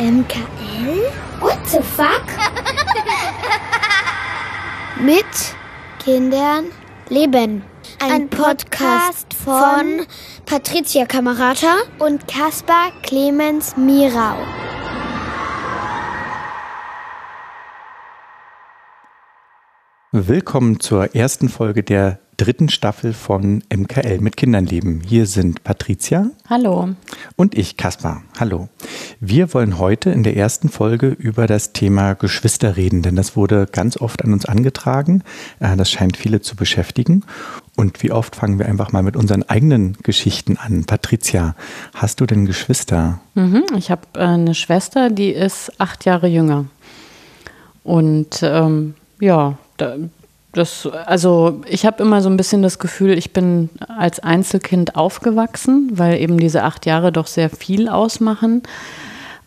MKL? What the fuck? Mit Kindern leben. Ein, Podcast von Patricia Kamerata und Caspar Clemens Mirau. Willkommen zur ersten Folge der dritten Staffel von MKL mit Kindern leben. Hier sind Patricia. Hallo. Und ich, Kaspar. Hallo. Wir wollen heute in der ersten Folge über das Thema Geschwister reden, denn das wurde ganz oft an uns angetragen. Äh, das scheint viele zu beschäftigen. Und wie oft fangen wir einfach mal mit unseren eigenen Geschichten an? Patricia, hast du denn Geschwister? Mhm, ich habe äh, eine Schwester, die ist acht Jahre jünger. Und ähm, ja, das, also ich habe immer so ein bisschen das Gefühl, ich bin als Einzelkind aufgewachsen, weil eben diese acht Jahre doch sehr viel ausmachen.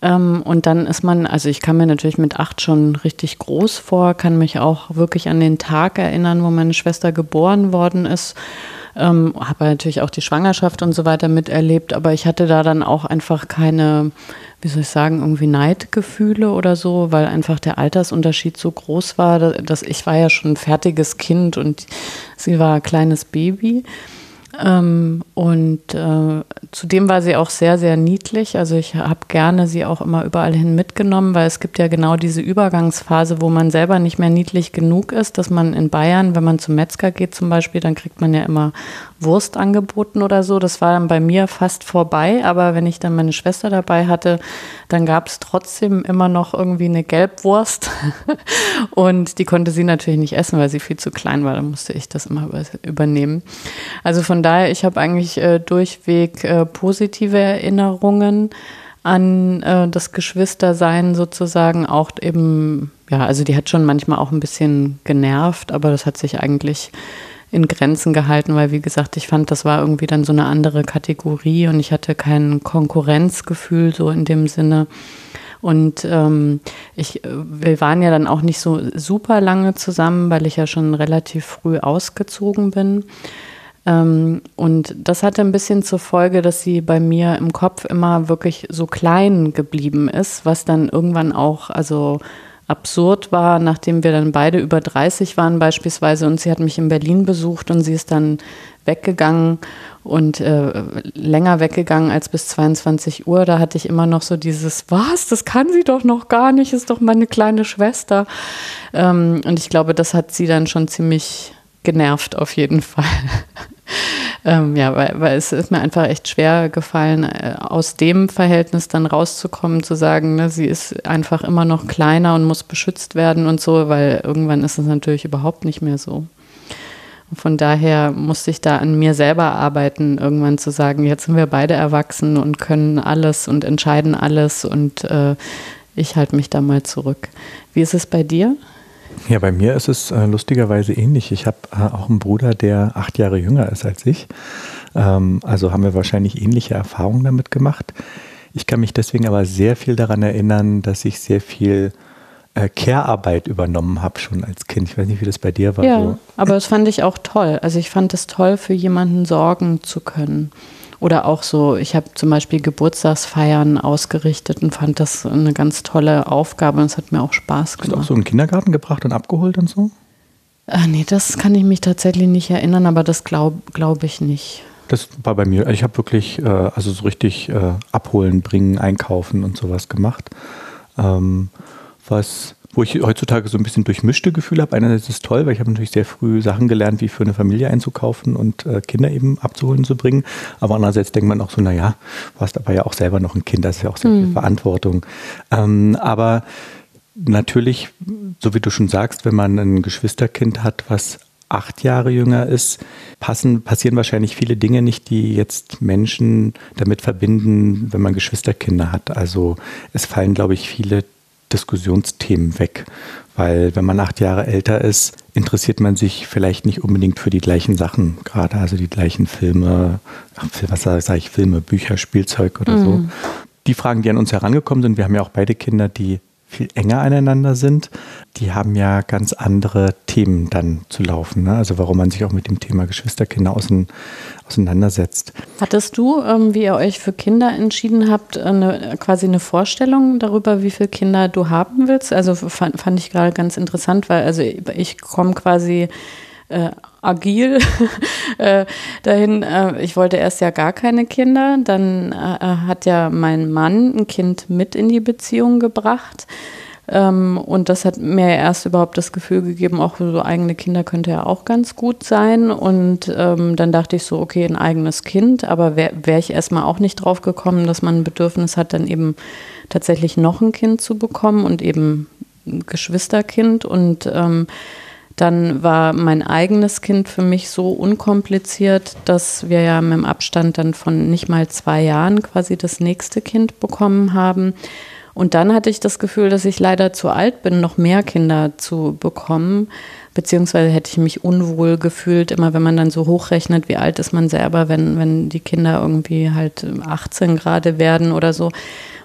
Ähm, und dann ist man, also ich kann mir natürlich mit acht schon richtig groß vor, kann mich auch wirklich an den Tag erinnern, wo meine Schwester geboren worden ist. Ähm, habe natürlich auch die Schwangerschaft und so weiter miterlebt, aber ich hatte da dann auch einfach keine wie soll ich sagen, irgendwie Neidgefühle oder so, weil einfach der Altersunterschied so groß war, dass ich war ja schon ein fertiges Kind und sie war ein kleines Baby. Ähm, und äh, zudem war sie auch sehr, sehr niedlich. Also ich habe gerne sie auch immer überall hin mitgenommen, weil es gibt ja genau diese Übergangsphase, wo man selber nicht mehr niedlich genug ist, dass man in Bayern, wenn man zum Metzger geht zum Beispiel, dann kriegt man ja immer Wurst angeboten oder so. Das war dann bei mir fast vorbei, aber wenn ich dann meine Schwester dabei hatte, dann gab es trotzdem immer noch irgendwie eine Gelbwurst und die konnte sie natürlich nicht essen, weil sie viel zu klein war. Da musste ich das immer übernehmen. Also von daher, ich habe eigentlich äh, durchweg äh, positive Erinnerungen an äh, das Geschwistersein sozusagen auch eben, ja, also die hat schon manchmal auch ein bisschen genervt, aber das hat sich eigentlich in Grenzen gehalten, weil wie gesagt, ich fand, das war irgendwie dann so eine andere Kategorie und ich hatte kein Konkurrenzgefühl so in dem Sinne. Und ähm, ich, wir waren ja dann auch nicht so super lange zusammen, weil ich ja schon relativ früh ausgezogen bin. Ähm, und das hatte ein bisschen zur Folge, dass sie bei mir im Kopf immer wirklich so klein geblieben ist, was dann irgendwann auch, also absurd war, nachdem wir dann beide über 30 waren beispielsweise und sie hat mich in Berlin besucht und sie ist dann weggegangen und äh, länger weggegangen als bis 22 Uhr. Da hatte ich immer noch so dieses, was, das kann sie doch noch gar nicht, ist doch meine kleine Schwester. Ähm, und ich glaube, das hat sie dann schon ziemlich genervt auf jeden Fall. ähm, ja, weil, weil es ist mir einfach echt schwer gefallen, äh, aus dem Verhältnis dann rauszukommen, zu sagen, ne, sie ist einfach immer noch kleiner und muss beschützt werden und so, weil irgendwann ist es natürlich überhaupt nicht mehr so. Und von daher musste ich da an mir selber arbeiten, irgendwann zu sagen, jetzt sind wir beide erwachsen und können alles und entscheiden alles und äh, ich halte mich da mal zurück. Wie ist es bei dir? Ja, bei mir ist es äh, lustigerweise ähnlich. Ich habe äh, auch einen Bruder, der acht Jahre jünger ist als ich. Ähm, also haben wir wahrscheinlich ähnliche Erfahrungen damit gemacht. Ich kann mich deswegen aber sehr viel daran erinnern, dass ich sehr viel äh, Care-Arbeit übernommen habe schon als Kind. Ich weiß nicht, wie das bei dir war. Ja, so. aber das fand ich auch toll. Also ich fand es toll, für jemanden sorgen zu können. Oder auch so, ich habe zum Beispiel Geburtstagsfeiern ausgerichtet und fand das eine ganz tolle Aufgabe und es hat mir auch Spaß gemacht. Hast du auch so einen Kindergarten gebracht und abgeholt und so? Ach nee, das kann ich mich tatsächlich nicht erinnern, aber das glaube glaub ich nicht. Das war bei mir. Ich habe wirklich äh, also so richtig äh, abholen, bringen, einkaufen und sowas gemacht. Ähm, was wo ich heutzutage so ein bisschen durchmischte Gefühle habe. Einerseits ist es toll, weil ich habe natürlich sehr früh Sachen gelernt, wie für eine Familie einzukaufen und äh, Kinder eben abzuholen zu bringen. Aber andererseits denkt man auch so, naja, du hast aber ja auch selber noch ein Kind, das ist ja auch sehr viel mhm. Verantwortung. Ähm, aber natürlich, so wie du schon sagst, wenn man ein Geschwisterkind hat, was acht Jahre jünger ist, passen, passieren wahrscheinlich viele Dinge nicht, die jetzt Menschen damit verbinden, wenn man Geschwisterkinder hat. Also es fallen, glaube ich, viele Diskussionsthemen weg. Weil wenn man acht Jahre älter ist, interessiert man sich vielleicht nicht unbedingt für die gleichen Sachen, gerade also die gleichen Filme, ach, was sage ich, Filme, Bücher, Spielzeug oder mhm. so. Die Fragen, die an uns herangekommen sind, wir haben ja auch beide Kinder, die viel enger aneinander sind, die haben ja ganz andere Themen dann zu laufen. Ne? Also warum man sich auch mit dem Thema Geschwisterkinder auseinandersetzt. Hattest du, ähm, wie ihr euch für Kinder entschieden habt, eine, quasi eine Vorstellung darüber, wie viele Kinder du haben willst? Also fand, fand ich gerade ganz interessant, weil also ich komme quasi äh, agil äh, dahin. Äh, ich wollte erst ja gar keine Kinder. Dann äh, hat ja mein Mann ein Kind mit in die Beziehung gebracht. Ähm, und das hat mir erst überhaupt das Gefühl gegeben, auch so eigene Kinder könnte ja auch ganz gut sein. Und ähm, dann dachte ich so, okay, ein eigenes Kind, aber wäre wär ich erstmal auch nicht drauf gekommen, dass man ein Bedürfnis hat, dann eben tatsächlich noch ein Kind zu bekommen und eben ein Geschwisterkind. Und ähm, dann war mein eigenes Kind für mich so unkompliziert, dass wir ja mit dem Abstand dann von nicht mal zwei Jahren quasi das nächste Kind bekommen haben. Und dann hatte ich das Gefühl, dass ich leider zu alt bin, noch mehr Kinder zu bekommen. Beziehungsweise hätte ich mich unwohl gefühlt, immer wenn man dann so hochrechnet, wie alt ist man selber, wenn, wenn die Kinder irgendwie halt 18 gerade werden oder so.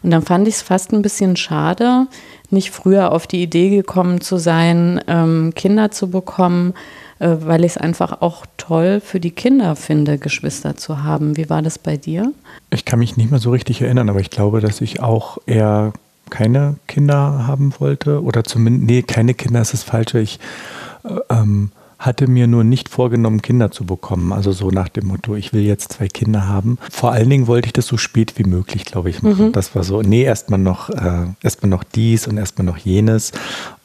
Und dann fand ich es fast ein bisschen schade, nicht früher auf die Idee gekommen zu sein, ähm, Kinder zu bekommen, äh, weil ich es einfach auch toll für die Kinder finde, Geschwister zu haben. Wie war das bei dir? Ich kann mich nicht mehr so richtig erinnern, aber ich glaube, dass ich auch eher keine Kinder haben wollte oder zumindest, nee, keine Kinder ist das Falsche. Ich äh, ähm, hatte mir nur nicht vorgenommen, Kinder zu bekommen. Also so nach dem Motto, ich will jetzt zwei Kinder haben. Vor allen Dingen wollte ich das so spät wie möglich, glaube ich, machen. Mhm. Das war so, nee, erstmal noch, äh, erstmal noch dies und erstmal noch jenes.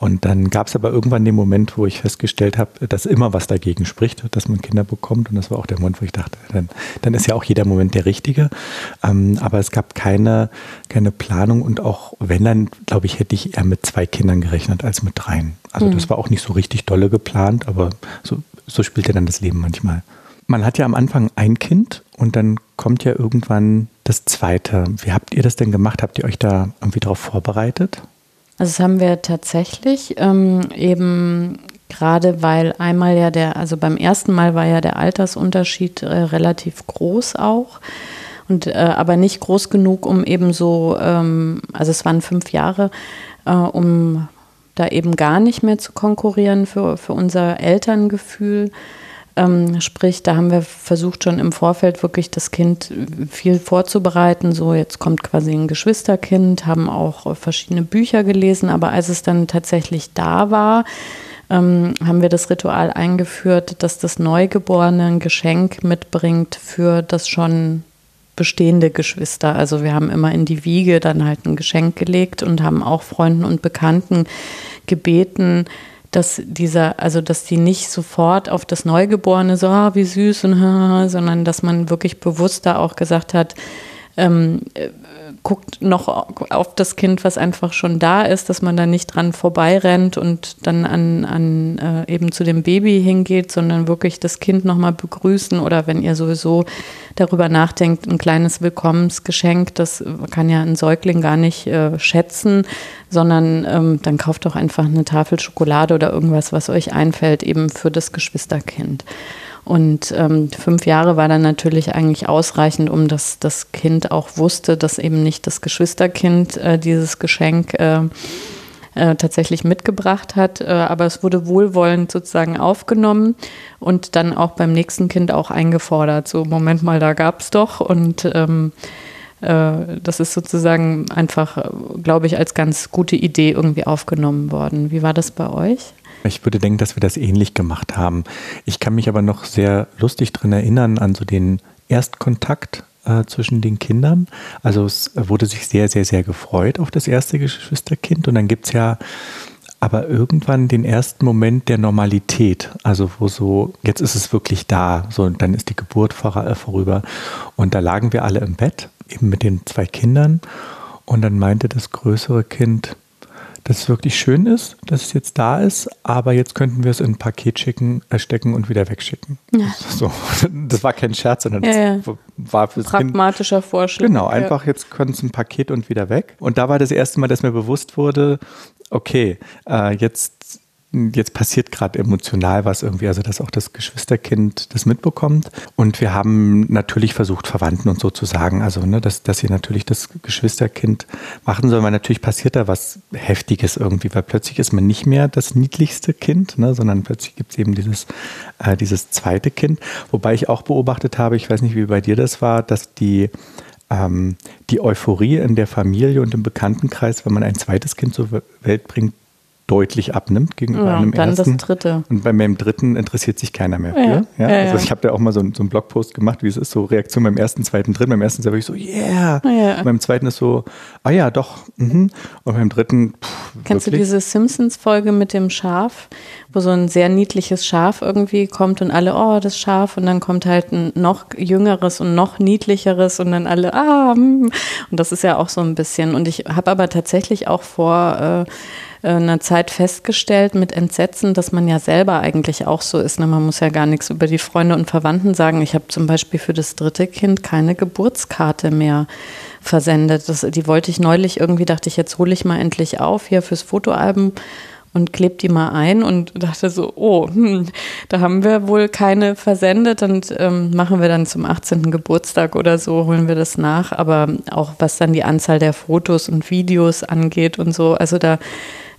Und dann gab es aber irgendwann den Moment, wo ich festgestellt habe, dass immer was dagegen spricht, dass man Kinder bekommt. Und das war auch der Moment, wo ich dachte, dann, dann ist ja auch jeder Moment der richtige. Ähm, aber es gab keine, keine Planung und auch wenn, dann glaube ich, hätte ich eher mit zwei Kindern gerechnet als mit dreien. Also mhm. das war auch nicht so richtig dolle geplant, aber so, so spielt ja dann das Leben manchmal. Man hat ja am Anfang ein Kind und dann kommt ja irgendwann das zweite. Wie habt ihr das denn gemacht? Habt ihr euch da irgendwie darauf vorbereitet? Also das haben wir tatsächlich ähm, eben gerade weil einmal ja der, also beim ersten Mal war ja der Altersunterschied äh, relativ groß auch. Und äh, aber nicht groß genug, um eben so, ähm, also es waren fünf Jahre, äh, um da eben gar nicht mehr zu konkurrieren für, für unser Elterngefühl. Ähm, sprich, da haben wir versucht schon im Vorfeld wirklich das Kind viel vorzubereiten. So, jetzt kommt quasi ein Geschwisterkind, haben auch verschiedene Bücher gelesen, aber als es dann tatsächlich da war, ähm, haben wir das Ritual eingeführt, dass das Neugeborene ein Geschenk mitbringt für das schon bestehende Geschwister. Also wir haben immer in die Wiege dann halt ein Geschenk gelegt und haben auch Freunden und Bekannten gebeten, dass dieser, also dass die nicht sofort auf das Neugeborene so, ah, wie süß und sondern dass man wirklich bewusster auch gesagt hat, ähm, guckt noch auf das Kind, was einfach schon da ist, dass man da nicht dran vorbeirennt und dann an, an äh, eben zu dem Baby hingeht, sondern wirklich das Kind nochmal begrüßen oder wenn ihr sowieso darüber nachdenkt, ein kleines Willkommensgeschenk, das kann ja ein Säugling gar nicht äh, schätzen, sondern ähm, dann kauft doch einfach eine Tafel Schokolade oder irgendwas, was euch einfällt, eben für das Geschwisterkind. Und ähm, fünf Jahre war dann natürlich eigentlich ausreichend, um dass das Kind auch wusste, dass eben nicht das Geschwisterkind äh, dieses Geschenk äh, äh, tatsächlich mitgebracht hat. Äh, aber es wurde wohlwollend sozusagen aufgenommen und dann auch beim nächsten Kind auch eingefordert. So, Moment mal, da gab es doch. Und ähm, äh, das ist sozusagen einfach, äh, glaube ich, als ganz gute Idee irgendwie aufgenommen worden. Wie war das bei euch? Ich würde denken, dass wir das ähnlich gemacht haben. Ich kann mich aber noch sehr lustig daran erinnern an so den Erstkontakt äh, zwischen den Kindern. Also es wurde sich sehr, sehr, sehr gefreut auf das erste Geschwisterkind. Und dann gibt es ja aber irgendwann den ersten Moment der Normalität, also wo so, jetzt ist es wirklich da, so und dann ist die Geburt äh, vorüber. Und da lagen wir alle im Bett, eben mit den zwei Kindern. Und dann meinte das größere Kind, dass es wirklich schön ist, dass es jetzt da ist, aber jetzt könnten wir es in ein Paket schicken, äh, stecken und wieder wegschicken. Ja. So, das war kein Scherz, sondern ja, ja. war für pragmatischer kind. Vorschlag. Genau, einfach jetzt können es ein Paket und wieder weg. Und da war das erste Mal, dass mir bewusst wurde, okay, äh, jetzt jetzt passiert gerade emotional was irgendwie, also dass auch das Geschwisterkind das mitbekommt. Und wir haben natürlich versucht, Verwandten und so zu sagen, also ne, dass, dass sie natürlich das Geschwisterkind machen sollen, weil natürlich passiert da was Heftiges irgendwie, weil plötzlich ist man nicht mehr das niedlichste Kind, ne, sondern plötzlich gibt es eben dieses, äh, dieses zweite Kind. Wobei ich auch beobachtet habe, ich weiß nicht, wie bei dir das war, dass die ähm, die Euphorie in der Familie und im Bekanntenkreis, wenn man ein zweites Kind zur Welt bringt, deutlich abnimmt gegenüber ja, einem dann ersten. das dritte. Und bei meinem dritten interessiert sich keiner mehr für. Ja, ja? ja also ich habe da auch mal so, so einen Blogpost gemacht, wie es ist, so Reaktion beim ersten, zweiten, dritten. Beim ersten ist ja wirklich so, yeah. Beim zweiten ist so, ah ja, doch. Mhm. Und beim dritten, pff, Kennst wirklich? du diese Simpsons-Folge mit dem Schaf, wo so ein sehr niedliches Schaf irgendwie kommt und alle, oh, das Schaf. Und dann kommt halt ein noch jüngeres und noch niedlicheres und dann alle, ah. Hm. Und das ist ja auch so ein bisschen. Und ich habe aber tatsächlich auch vor, äh, einer Zeit festgestellt mit Entsetzen, dass man ja selber eigentlich auch so ist. Ne? Man muss ja gar nichts über die Freunde und Verwandten sagen. Ich habe zum Beispiel für das dritte Kind keine Geburtskarte mehr versendet. Das, die wollte ich neulich irgendwie, dachte ich, jetzt hole ich mal endlich auf hier fürs Fotoalbum und klebt die mal ein und dachte so, oh, hm, da haben wir wohl keine versendet und ähm, machen wir dann zum 18. Geburtstag oder so, holen wir das nach. Aber auch was dann die Anzahl der Fotos und Videos angeht und so, also da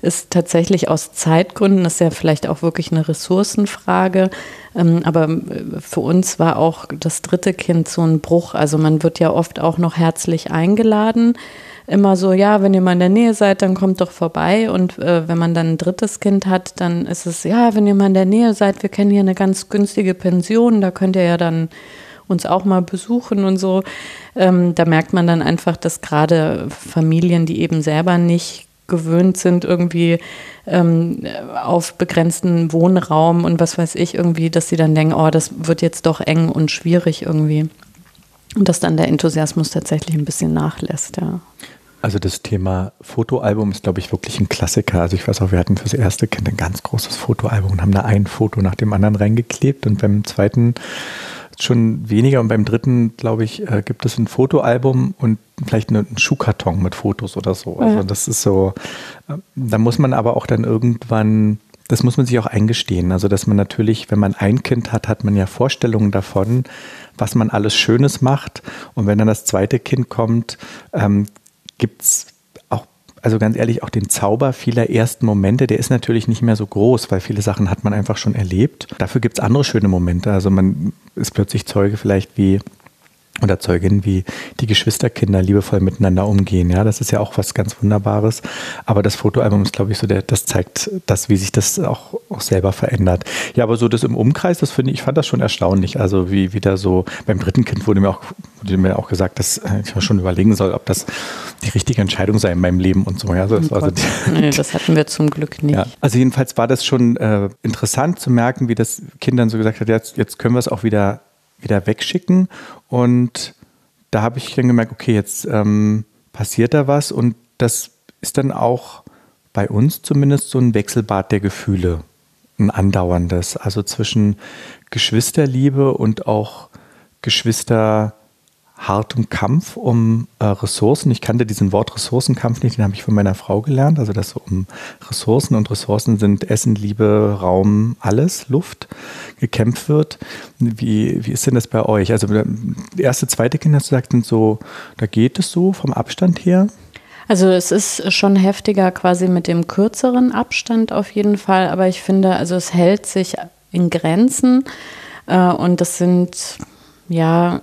ist tatsächlich aus Zeitgründen, das ist ja vielleicht auch wirklich eine Ressourcenfrage, ähm, aber äh, für uns war auch das dritte Kind so ein Bruch. Also man wird ja oft auch noch herzlich eingeladen. Immer so, ja, wenn ihr mal in der Nähe seid, dann kommt doch vorbei. Und äh, wenn man dann ein drittes Kind hat, dann ist es, ja, wenn ihr mal in der Nähe seid, wir kennen hier eine ganz günstige Pension, da könnt ihr ja dann uns auch mal besuchen und so. Ähm, da merkt man dann einfach, dass gerade Familien, die eben selber nicht gewöhnt sind, irgendwie ähm, auf begrenzten Wohnraum und was weiß ich, irgendwie, dass sie dann denken, oh, das wird jetzt doch eng und schwierig irgendwie. Und dass dann der Enthusiasmus tatsächlich ein bisschen nachlässt, ja. Also das Thema Fotoalbum ist, glaube ich, wirklich ein Klassiker. Also ich weiß auch, wir hatten fürs erste Kind ein ganz großes Fotoalbum und haben da ein Foto nach dem anderen reingeklebt und beim zweiten schon weniger und beim dritten, glaube ich, äh, gibt es ein Fotoalbum und vielleicht einen Schuhkarton mit Fotos oder so. Also das ist so, äh, da muss man aber auch dann irgendwann, das muss man sich auch eingestehen. Also dass man natürlich, wenn man ein Kind hat, hat man ja Vorstellungen davon, was man alles Schönes macht. Und wenn dann das zweite Kind kommt, ähm, gibt es also ganz ehrlich, auch den Zauber vieler ersten Momente, der ist natürlich nicht mehr so groß, weil viele Sachen hat man einfach schon erlebt. Dafür gibt es andere schöne Momente. Also man ist plötzlich Zeuge vielleicht wie oder Zeugin, wie die Geschwisterkinder liebevoll miteinander umgehen. Ja, das ist ja auch was ganz Wunderbares. Aber das Fotoalbum ist, glaube ich, so, der, das zeigt das, wie sich das auch, auch selber verändert. Ja, aber so das im Umkreis, das finde ich, ich fand das schon erstaunlich. Also wie wieder so, beim dritten Kind wurde mir auch, wurde mir auch gesagt, dass äh, ich mir schon überlegen soll, ob das die richtige Entscheidung sei in meinem Leben und so. Ja, das, oh also nee, das hatten wir zum Glück nicht. Ja, also jedenfalls war das schon äh, interessant zu merken, wie das Kind dann so gesagt hat, jetzt, jetzt können wir es auch wieder wieder wegschicken. Und da habe ich dann gemerkt, okay, jetzt ähm, passiert da was und das ist dann auch bei uns zumindest so ein Wechselbad der Gefühle, ein andauerndes. Also zwischen Geschwisterliebe und auch Geschwister hartem Kampf um äh, Ressourcen. Ich kannte diesen Wort Ressourcenkampf nicht, den habe ich von meiner Frau gelernt. Also dass so um Ressourcen und Ressourcen sind Essen, Liebe, Raum, alles, Luft gekämpft wird. Wie, wie ist denn das bei euch? Also erste, zweite Kinder, hast du gesagt, sind so, da geht es so vom Abstand her? Also es ist schon heftiger quasi mit dem kürzeren Abstand auf jeden Fall, aber ich finde, also es hält sich in Grenzen äh, und das sind ja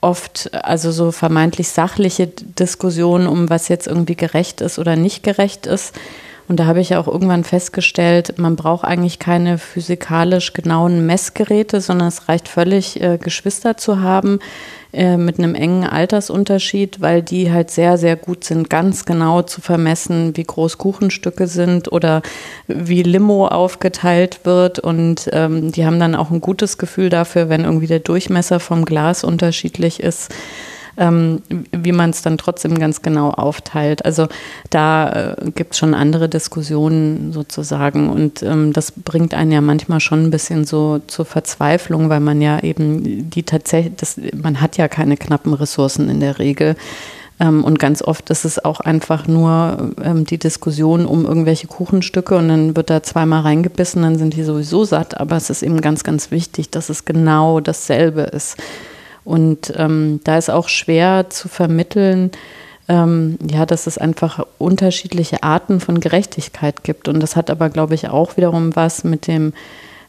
oft also so vermeintlich sachliche Diskussionen um was jetzt irgendwie gerecht ist oder nicht gerecht ist. Und da habe ich auch irgendwann festgestellt, man braucht eigentlich keine physikalisch genauen Messgeräte, sondern es reicht völlig, äh, Geschwister zu haben äh, mit einem engen Altersunterschied, weil die halt sehr, sehr gut sind, ganz genau zu vermessen, wie groß Kuchenstücke sind oder wie Limo aufgeteilt wird. Und ähm, die haben dann auch ein gutes Gefühl dafür, wenn irgendwie der Durchmesser vom Glas unterschiedlich ist ähm, wie man es dann trotzdem ganz genau aufteilt. Also da äh, gibt es schon andere Diskussionen sozusagen und ähm, das bringt einen ja manchmal schon ein bisschen so zur Verzweiflung, weil man ja eben die tatsächlich, man hat ja keine knappen Ressourcen in der Regel Ähm, und ganz oft ist es auch einfach nur ähm, die Diskussion um irgendwelche Kuchenstücke und dann wird da zweimal reingebissen, dann sind die sowieso satt. Aber es ist eben ganz, ganz wichtig, dass es genau dasselbe ist. Und ähm, da ist auch schwer zu vermitteln, ähm, ja, dass es einfach unterschiedliche Arten von Gerechtigkeit gibt. Und das hat aber, glaube ich, auch wiederum was mit dem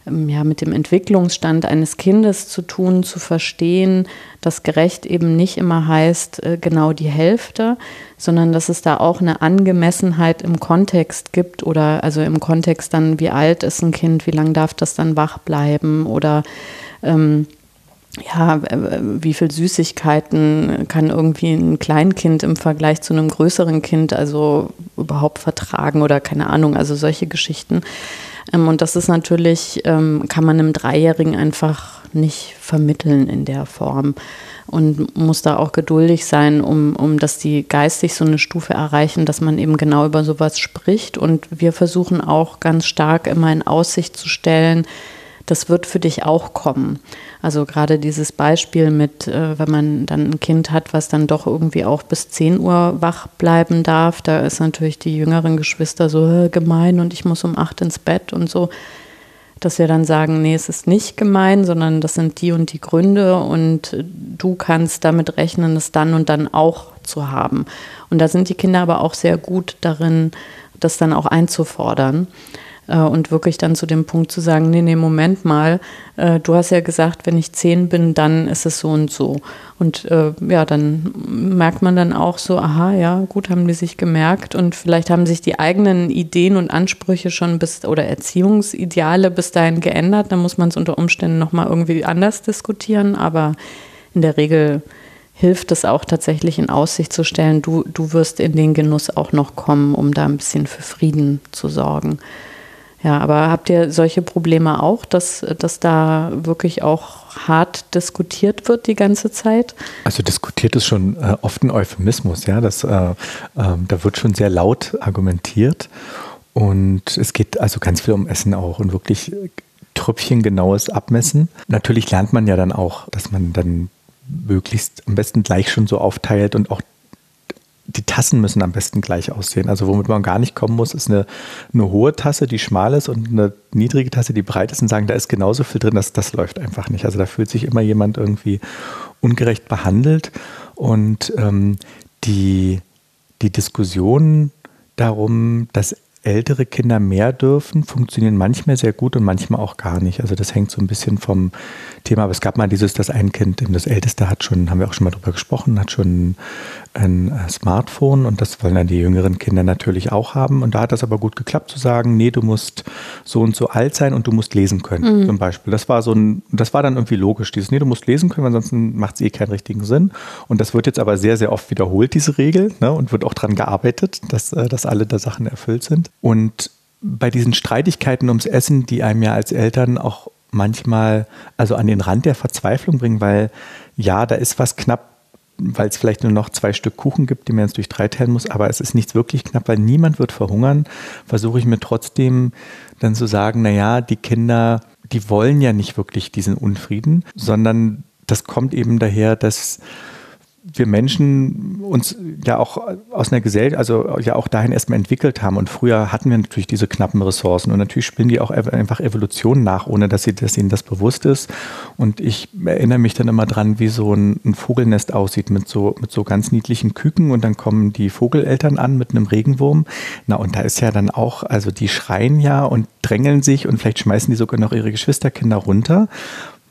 ähm, ja, mit dem Entwicklungsstand eines Kindes zu tun, zu verstehen, dass gerecht eben nicht immer heißt äh, genau die Hälfte, sondern dass es da auch eine Angemessenheit im Kontext gibt oder also im Kontext dann, wie alt ist ein Kind, wie lange darf das dann wach bleiben oder ähm, ja, wie viel Süßigkeiten kann irgendwie ein Kleinkind im Vergleich zu einem größeren Kind also überhaupt vertragen oder keine Ahnung, also solche Geschichten. Ähm, und das ist natürlich, ähm, kann man einem Dreijährigen einfach nicht vermitteln in der Form und muss da auch geduldig sein, um, um dass die geistig so eine Stufe erreichen, dass man eben genau über sowas spricht. Und wir versuchen auch ganz stark immer in Aussicht zu stellen, das wird für dich auch kommen. Also gerade dieses Beispiel mit, äh, wenn man dann ein Kind hat, was dann doch irgendwie auch bis 10 Uhr wach bleiben darf, da ist natürlich die jüngeren Geschwister so äh, gemein und ich muss um 8 ins Bett und so, dass wir dann sagen, nee, es ist nicht gemein, sondern das sind die und die Gründe und du kannst damit rechnen, es dann und dann auch zu haben. Und da sind die Kinder aber auch sehr gut darin, das dann auch einzufordern. Äh, und wirklich dann zu dem Punkt zu sagen, nee, nee, Moment mal, äh, du hast ja gesagt, wenn ich zehn bin, dann ist es so und so. Und äh, ja, dann merkt man dann auch so, aha, ja, gut, haben die sich gemerkt und vielleicht haben sich die eigenen Ideen und Ansprüche schon bis oder Erziehungsideale bis dahin geändert. Dann muss man es unter Umständen nochmal irgendwie anders diskutieren, aber in der Regel hilft es auch tatsächlich in Aussicht zu stellen, du, du wirst in den Genuss auch noch kommen, um da ein bisschen für Frieden zu sorgen. Ja, aber habt ihr solche Probleme auch, dass, dass da wirklich auch hart diskutiert wird die ganze Zeit? Also diskutiert ist schon äh, oft ein Euphemismus, ja. Das, äh, äh, da wird schon sehr laut argumentiert. Und es geht also ganz viel um Essen auch und wirklich tröpfchengenaues Abmessen. Natürlich lernt man ja dann auch, dass man dann möglichst am besten gleich schon so aufteilt und auch die Tassen müssen am besten gleich aussehen. Also womit man gar nicht kommen muss, ist eine, eine hohe Tasse, die schmal ist und eine niedrige Tasse, die breit ist und sagen, da ist genauso viel drin, dass das läuft einfach nicht. Also da fühlt sich immer jemand irgendwie ungerecht behandelt und ähm, die, die Diskussion darum, dass ältere Kinder mehr dürfen, funktionieren manchmal sehr gut und manchmal auch gar nicht. Also das hängt so ein bisschen vom Thema. Aber es gab mal dieses, dass ein Kind, das älteste hat schon, haben wir auch schon mal drüber gesprochen, hat schon ein äh, Smartphone und das wollen dann die jüngeren Kinder natürlich auch haben. Und da hat das aber gut geklappt zu sagen, nee, du musst so und so alt sein und du musst lesen können, mhm. zum Beispiel. Das war so ein, das war dann irgendwie logisch, dieses, nee, du musst lesen können, weil ansonsten macht es eh keinen richtigen Sinn. Und das wird jetzt aber sehr, sehr oft wiederholt, diese Regel, ne, und wird auch daran gearbeitet, dass, äh, dass alle da Sachen erfüllt sind. Und bei diesen Streitigkeiten ums Essen, die einem ja als Eltern auch manchmal also an den Rand der Verzweiflung bringen, weil ja, da ist was knapp weil es vielleicht nur noch zwei Stück Kuchen gibt, die man jetzt durch drei teilen muss, aber es ist nichts wirklich knapp, weil niemand wird verhungern, versuche ich mir trotzdem dann zu sagen, naja, die Kinder, die wollen ja nicht wirklich diesen Unfrieden, sondern das kommt eben daher, dass wir Menschen uns ja auch aus einer Gesellschaft, also ja auch dahin erstmal entwickelt haben. Und früher hatten wir natürlich diese knappen Ressourcen. Und natürlich spielen die auch einfach Evolution nach, ohne dass, sie, dass ihnen das bewusst ist. Und ich erinnere mich dann immer dran, wie so ein, ein, Vogelnest aussieht mit so, mit so ganz niedlichen Küken. Und dann kommen die Vogeleltern an mit einem Regenwurm. Na, und da ist ja dann auch, also die schreien ja und drängeln sich und vielleicht schmeißen die sogar noch ihre Geschwisterkinder runter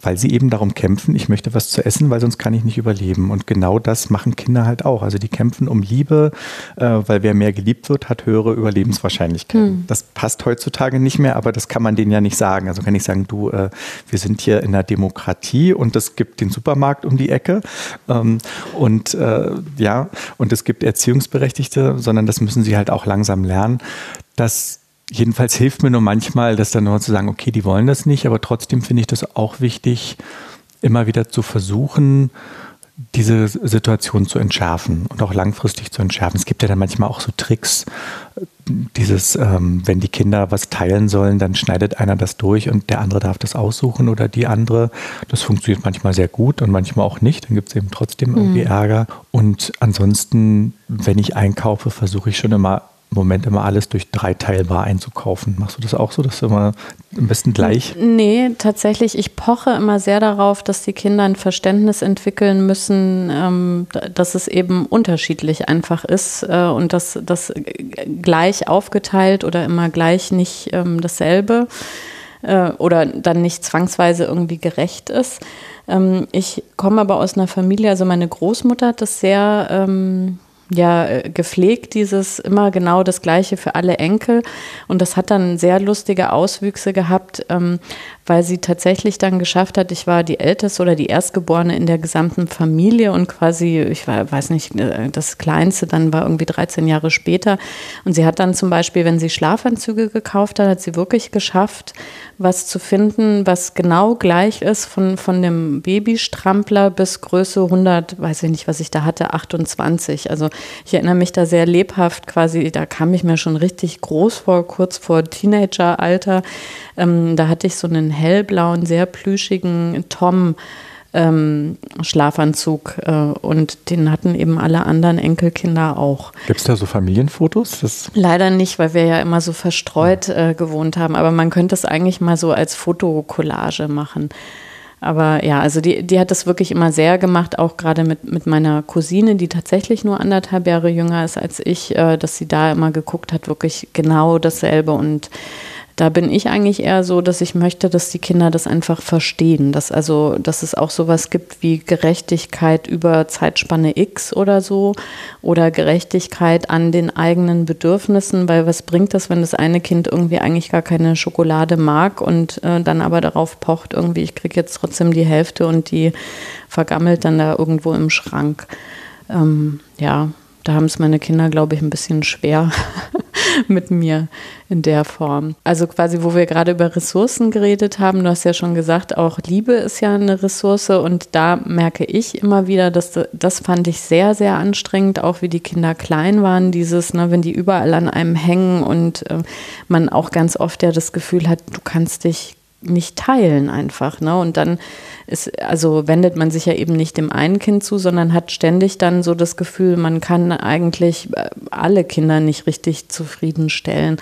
weil sie eben darum kämpfen, ich möchte was zu essen, weil sonst kann ich nicht überleben. Und genau das machen Kinder halt auch. Also die kämpfen um Liebe, äh, weil wer mehr geliebt wird, hat höhere Überlebenswahrscheinlichkeiten. Hm. Das passt heutzutage nicht mehr, aber das kann man denen ja nicht sagen. Also kann ich sagen, du, äh, wir sind hier in einer Demokratie und es gibt den Supermarkt um die Ecke ähm, und äh, ja, und es gibt Erziehungsberechtigte, sondern das müssen sie halt auch langsam lernen, dass jedenfalls hilft mir nur manchmal, das dann nur zu sagen, okay, die wollen das nicht, aber trotzdem finde ich das auch wichtig, immer wieder zu versuchen, diese Situation zu entschärfen und auch langfristig zu entschärfen. Es gibt ja dann manchmal auch so Tricks, dieses, ähm, wenn die Kinder was teilen sollen, dann schneidet einer das durch und der andere darf das aussuchen oder die andere. Das funktioniert manchmal sehr gut und manchmal auch nicht. Dann gibt es eben trotzdem irgendwie mhm. Ärger. Und ansonsten, wenn ich einkaufe, versuche ich schon immer im Moment immer alles durch drei teilbar einzukaufen. Machst du das auch so, dass du immer am besten gleich? Nee, tatsächlich. Ich poche immer sehr darauf, dass die Kinder ein Verständnis entwickeln müssen, ähm, dass es eben unterschiedlich einfach ist äh, und dass das gleich aufgeteilt oder immer gleich nicht ähm, dasselbe äh, oder dann nicht zwangsweise irgendwie gerecht ist. Ähm, ich komme aber aus einer Familie, also meine Großmutter hat das sehr ja äh, gepflegt, dieses immer genau das Gleiche für alle Enkel. Und das hat dann sehr lustige Auswüchse gehabt, ähm, weil sie tatsächlich dann geschafft hat, ich war die Älteste oder die Erstgeborene in der gesamten Familie und quasi, ich war, weiß nicht, äh, das Kleinste dann war irgendwie 13 Jahre später. Und sie hat dann zum Beispiel, wenn sie Schlafanzüge gekauft hat, hat sie wirklich geschafft, was zu finden, was genau gleich ist von, von dem Babystrampler bis Größe 100, weiß ich nicht, was ich da hatte, 28. Also ich erinnere mich da sehr lebhaft quasi, da kam ich mir schon richtig groß vor, kurz vor Teenageralter. Ähm, da hatte ich so einen hellblauen, sehr plüschigen Tom. Ähm, Schlafanzug äh, und den hatten eben alle anderen Enkelkinder auch. Gibt es da so Familienfotos? Das Leider nicht, weil wir ja immer so verstreut äh, gewohnt haben, aber man könnte es eigentlich mal so als Fotokollage machen. Aber ja, also die, die hat das wirklich immer sehr gemacht, auch gerade mit, mit meiner Cousine, die tatsächlich nur anderthalb Jahre jünger ist als ich, äh, dass sie da immer geguckt hat, wirklich genau dasselbe und da bin ich eigentlich eher so, dass ich möchte, dass die Kinder das einfach verstehen, dass also, dass es auch sowas gibt wie Gerechtigkeit über Zeitspanne X oder so oder Gerechtigkeit an den eigenen Bedürfnissen, weil was bringt das, wenn das eine Kind irgendwie eigentlich gar keine Schokolade mag und äh, dann aber darauf pocht, irgendwie, ich kriege jetzt trotzdem die Hälfte und die vergammelt dann da irgendwo im Schrank. Ähm, ja, da haben es meine Kinder, glaube ich, ein bisschen schwer mit mir in der Form. Also quasi, wo wir gerade über Ressourcen geredet haben, du hast ja schon gesagt, auch Liebe ist ja eine Ressource und da merke ich immer wieder, dass das fand ich sehr, sehr anstrengend, auch wie die Kinder klein waren, dieses, ne, wenn die überall an einem hängen und äh, man auch ganz oft ja das Gefühl hat, du kannst dich nicht teilen einfach. Ne? Und dann ist, also wendet man sich ja eben nicht dem einen Kind zu, sondern hat ständig dann so das Gefühl, man kann eigentlich äh, alle Kinder nicht richtig zufriedenstellen.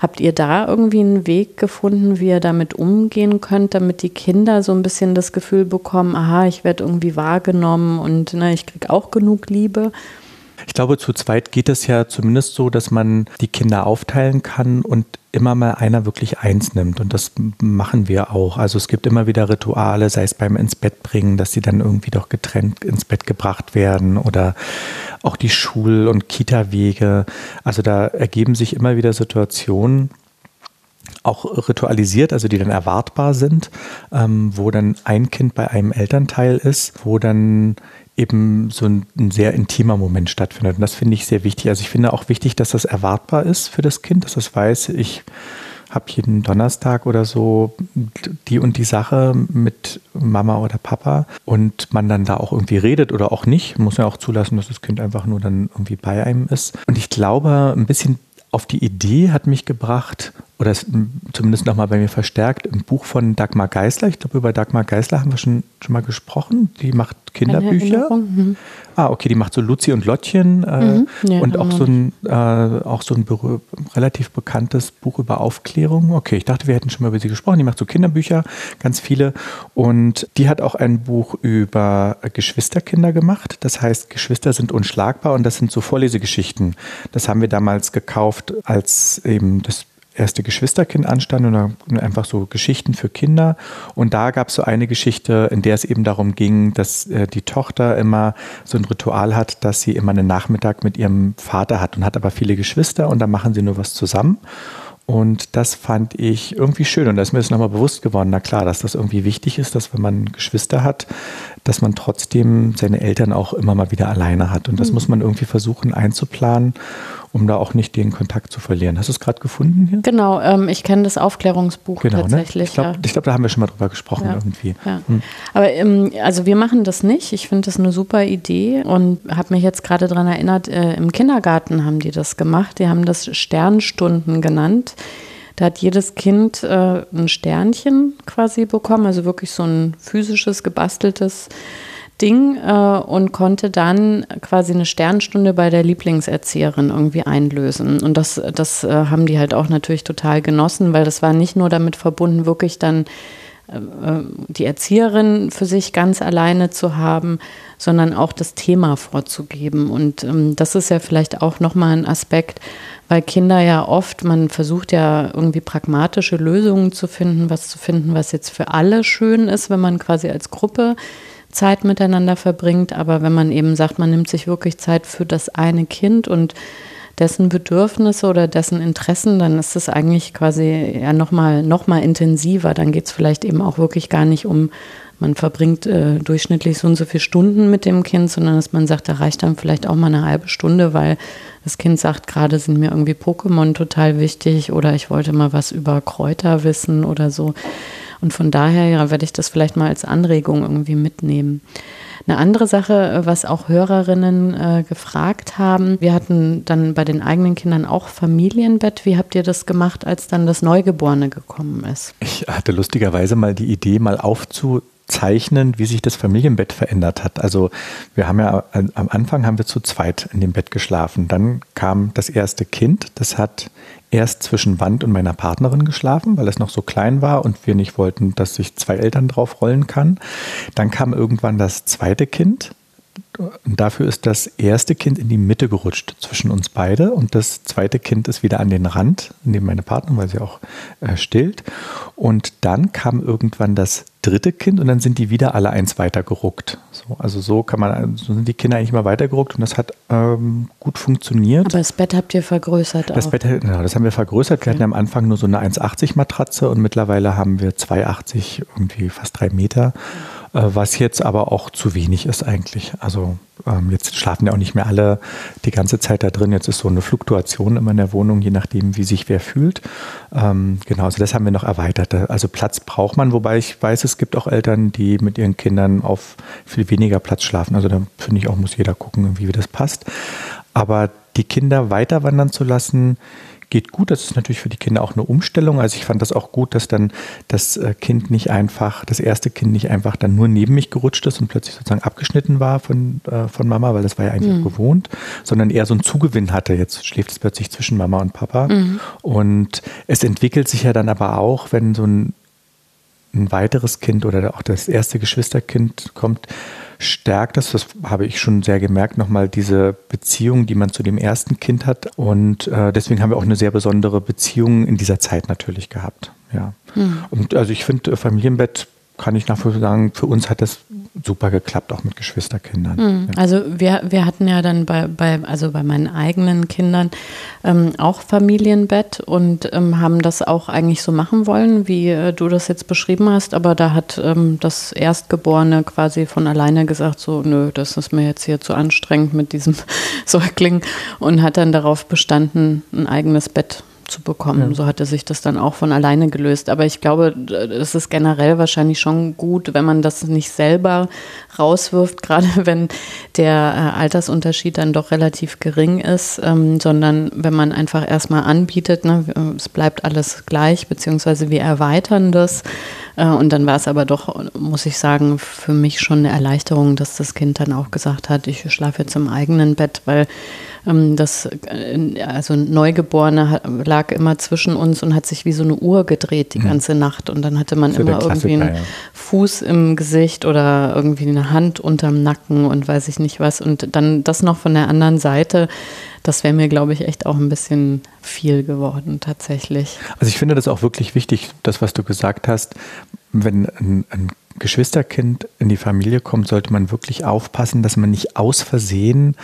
Habt ihr da irgendwie einen Weg gefunden, wie ihr damit umgehen könnt, damit die Kinder so ein bisschen das Gefühl bekommen, aha, ich werde irgendwie wahrgenommen und ne, ich kriege auch genug Liebe? Ich glaube, zu zweit geht es ja zumindest so, dass man die Kinder aufteilen kann und immer mal einer wirklich eins nimmt. Und das machen wir auch. Also es gibt immer wieder Rituale, sei es beim ins Bett bringen, dass sie dann irgendwie doch getrennt ins Bett gebracht werden oder auch die Schul- und Kita-Wege. Also da ergeben sich immer wieder Situationen, auch ritualisiert, also die dann erwartbar sind, ähm, wo dann ein Kind bei einem Elternteil ist, wo dann eben so ein, ein, sehr intimer Moment stattfindet. Und das finde ich sehr wichtig. Also ich finde auch wichtig, dass das erwartbar ist für das Kind, dass es weiß, ich habe jeden Donnerstag oder so die und die Sache mit Mama oder Papa und man dann da auch irgendwie redet oder auch nicht. Muss ja auch zulassen, dass das Kind einfach nur dann irgendwie bei einem ist. Und ich glaube, ein bisschen auf die Idee hat mich gebracht, oder zumindest nochmal bei mir verstärkt, ein Buch von Dagmar Geisler. Ich glaube, über Dagmar Geisler haben wir schon, schon mal gesprochen. Die macht Kinderbücher. Mhm. Ah, okay, die macht so Luzi und Lottchen äh, mhm. ja, und auch so, ein, äh, auch so ein relativ bekanntes Buch über Aufklärung. Okay, ich dachte, wir hätten schon mal über sie gesprochen. Die macht so Kinderbücher, ganz viele. Und die hat auch ein Buch über Geschwisterkinder gemacht. Das heißt, Geschwister sind unschlagbar und das sind so Vorlesegeschichten. Das haben wir damals gekauft, als eben das erste Geschwisterkind anstand und einfach so Geschichten für Kinder. Und da gab es so eine Geschichte, in der es eben darum ging, dass äh, die Tochter immer so ein Ritual hat, dass sie immer einen Nachmittag mit ihrem Vater hat und hat aber viele Geschwister und da machen sie nur was zusammen. Und das fand ich irgendwie schön. Und da ist mir das nochmal bewusst geworden, na klar, dass das irgendwie wichtig ist, dass wenn man Geschwister hat, dass man trotzdem seine Eltern auch immer mal wieder alleine hat. Und das mhm. muss man irgendwie versuchen einzuplanen. um da auch nicht den Kontakt zu verlieren. Hast du es gerade gefunden hier? Genau, ähm, ich kenne das Aufklärungsbuch genau, tatsächlich. Ne? Ich glaube, ja. glaub, da haben wir schon mal drüber gesprochen ja. irgendwie. Ja. Hm. Aber ähm, also wir machen das nicht. Ich finde das eine super Idee und habe mich jetzt gerade daran erinnert, äh, im Kindergarten haben die das gemacht. Die haben das Sternstunden genannt. Da hat jedes Kind äh, ein Sternchen quasi bekommen, also wirklich so ein physisches, gebasteltes Ding äh, und konnte dann quasi eine Sternstunde bei der Lieblingserzieherin irgendwie einlösen. Und das, das äh, haben die halt auch natürlich total genossen, weil das war nicht nur damit verbunden, wirklich dann äh, die Erzieherin für sich ganz alleine zu haben, sondern auch das Thema vorzugeben. Und ähm, das ist ja vielleicht auch nochmal ein Aspekt, weil Kinder ja oft, man versucht ja irgendwie pragmatische Lösungen zu finden, was zu finden, was jetzt für alle schön ist, wenn man quasi als Gruppe Zeit miteinander verbringt. Aber wenn man eben sagt, man nimmt sich wirklich Zeit für das eine Kind und dessen Bedürfnisse oder dessen Interessen, dann ist es eigentlich quasi ja nochmal noch mal intensiver. Dann geht es vielleicht eben auch wirklich gar nicht um, man verbringt äh, durchschnittlich so und so viele Stunden mit dem Kind, sondern dass man sagt, da reicht dann vielleicht auch mal eine halbe Stunde, weil das Kind sagt, gerade sind mir irgendwie Pokémon total wichtig oder ich wollte mal was über Kräuter wissen oder so. Und von daher ja, werde ich das vielleicht mal als Anregung irgendwie mitnehmen. Eine andere Sache, was auch Hörerinnen äh, gefragt haben, wir hatten dann bei den eigenen Kindern auch Familienbett. Wie habt ihr das gemacht, als dann das Neugeborene gekommen ist? Ich hatte lustigerweise mal die Idee, mal aufzu zeichnen, wie sich das Familienbett verändert hat. Also wir haben ja am Anfang haben wir zu zweit in dem Bett geschlafen. Dann kam das erste Kind, das hat erst zwischen Wand und meiner Partnerin geschlafen, weil es noch so klein war und wir nicht wollten, dass sich zwei Eltern drauf rollen kann. Dann kam irgendwann das zweite Kind. Und dafür ist das erste Kind in die Mitte gerutscht zwischen uns beide und das zweite Kind ist wieder an den Rand, neben meine Partnerin, weil sie auch äh, stillt. Und dann kam irgendwann das dritte Kind und dann sind die wieder alle eins weiter geruckt. So, also so kann man, so sind die Kinder eigentlich mal weiter geruckt und das hat ähm, gut funktioniert. Aber das Bett habt ihr vergrößert das auch. Bett, genau, das haben wir vergrößert. Okay. Wir hatten am Anfang nur so eine 1,80 Matratze und mittlerweile haben wir 2,80, irgendwie fast drei Meter. Mhm was jetzt aber auch zu wenig ist eigentlich. Also ähm, jetzt schlafen ja auch nicht mehr alle die ganze Zeit da drin. Jetzt ist so eine Fluktuation immer in der Wohnung, je nachdem, wie sich wer fühlt. Ähm, genau, also das haben wir noch erweitert. Also Platz braucht man, wobei ich weiß, es gibt auch Eltern, die mit ihren Kindern auf viel weniger Platz schlafen. Also da finde ich auch, muss jeder gucken, wie das passt. Aber die Kinder weiter wandern zu lassen, geht gut. Das ist natürlich für die Kinder auch eine Umstellung. Also ich fand das auch gut, dass dann das äh, Kind nicht einfach, das erste Kind nicht einfach dann nur neben mich gerutscht ist und plötzlich sozusagen abgeschnitten war von, äh, von Mama, weil das war ja eigentlich mhm. gewohnt, sondern eher so einen Zugewinn hatte. Jetzt schläft es plötzlich zwischen Mama und Papa. Mhm. Und es entwickelt sich ja dann aber auch, wenn so ein, ein weiteres Kind oder auch das erste Geschwisterkind kommt, stärkt das, das habe ich schon sehr gemerkt, nochmal diese Beziehung, die man zu dem ersten Kind hat. Und äh, deswegen haben wir auch eine sehr besondere Beziehung in dieser Zeit natürlich gehabt. Ja. Hm. Und also ich finde, Familienbett kann ich nach wie sagen, für uns hat das super geklappt, auch mit Geschwisterkindern. Mhm. Ja. Also wir, wir hatten ja dann bei, bei, also bei meinen eigenen Kindern ähm, auch Familienbett und ähm, haben das auch eigentlich so machen wollen, wie äh, du das jetzt beschrieben hast, aber da hat ähm, das Erstgeborene quasi von alleine gesagt, so, nö, das ist mir jetzt hier zu anstrengend mit diesem Säugling und hat dann darauf bestanden, ein eigenes Bett zu bekommen. Ja. So hatte sich das dann auch von alleine gelöst. Aber ich glaube, es ist generell wahrscheinlich schon gut, wenn man das nicht selber rauswirft, gerade wenn der äh, Altersunterschied dann doch relativ gering ist, ähm, sondern wenn man einfach erstmal anbietet, ne, es bleibt alles gleich, beziehungsweise wir erweitern das. Äh, und dann war es aber doch, muss ich sagen, für mich schon eine Erleichterung, dass das Kind dann auch gesagt hat, ich schlafe jetzt im eigenen Bett, weil ähm, das, äh, also Neugeborene lag immer zwischen uns und hat sich wie so eine Uhr gedreht die mhm. ganze Nacht. Und dann hatte man so immer irgendwie einen ja. Fuß im Gesicht oder irgendwie eine Hand unterm Nacken und weiß ich nicht was. Und dann das noch von der anderen Seite das wäre mir, glaube ich, echt auch ein bisschen viel geworden tatsächlich. Also ich finde das auch wirklich wichtig, das, was du gesagt hast, wenn ein, ein Geschwisterkind in die Familie kommt, sollte man wirklich aufpassen, dass man nicht aus Versehen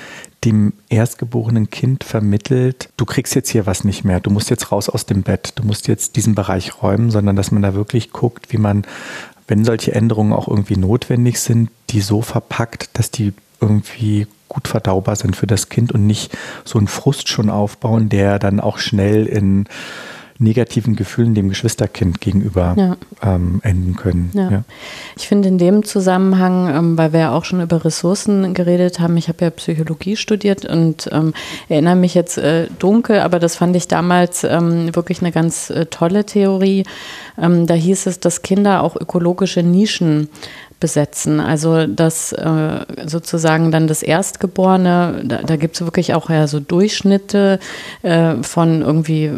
dem erstgeborenen Kind vermittelt, du kriegst jetzt hier was nicht mehr, du musst jetzt raus aus dem Bett, du musst jetzt diesen Bereich räumen, sondern dass man da wirklich guckt, wie man, wenn solche Änderungen auch irgendwie notwendig sind, die so verpackt, dass die irgendwie gut verdaubar sind für das Kind und nicht so einen Frust schon aufbauen, der dann auch schnell in negativen Gefühlen dem Geschwisterkind gegenüber ja. ähm, enden können. Ja. ja. Ich finde in dem Zusammenhang, ähm, weil wir ja auch schon über Ressourcen geredet haben, ich habe ja Psychologie studiert und ähm, erinnere mich jetzt äh, dunkel, aber das fand ich damals ähm, wirklich eine ganz äh, tolle Theorie. Ähm, da hieß es, dass Kinder auch ökologische Nischen besetzen. Also dass äh, sozusagen dann das Erstgeborene, da, da gibt es wirklich auch ja so Durchschnitte äh, von irgendwie,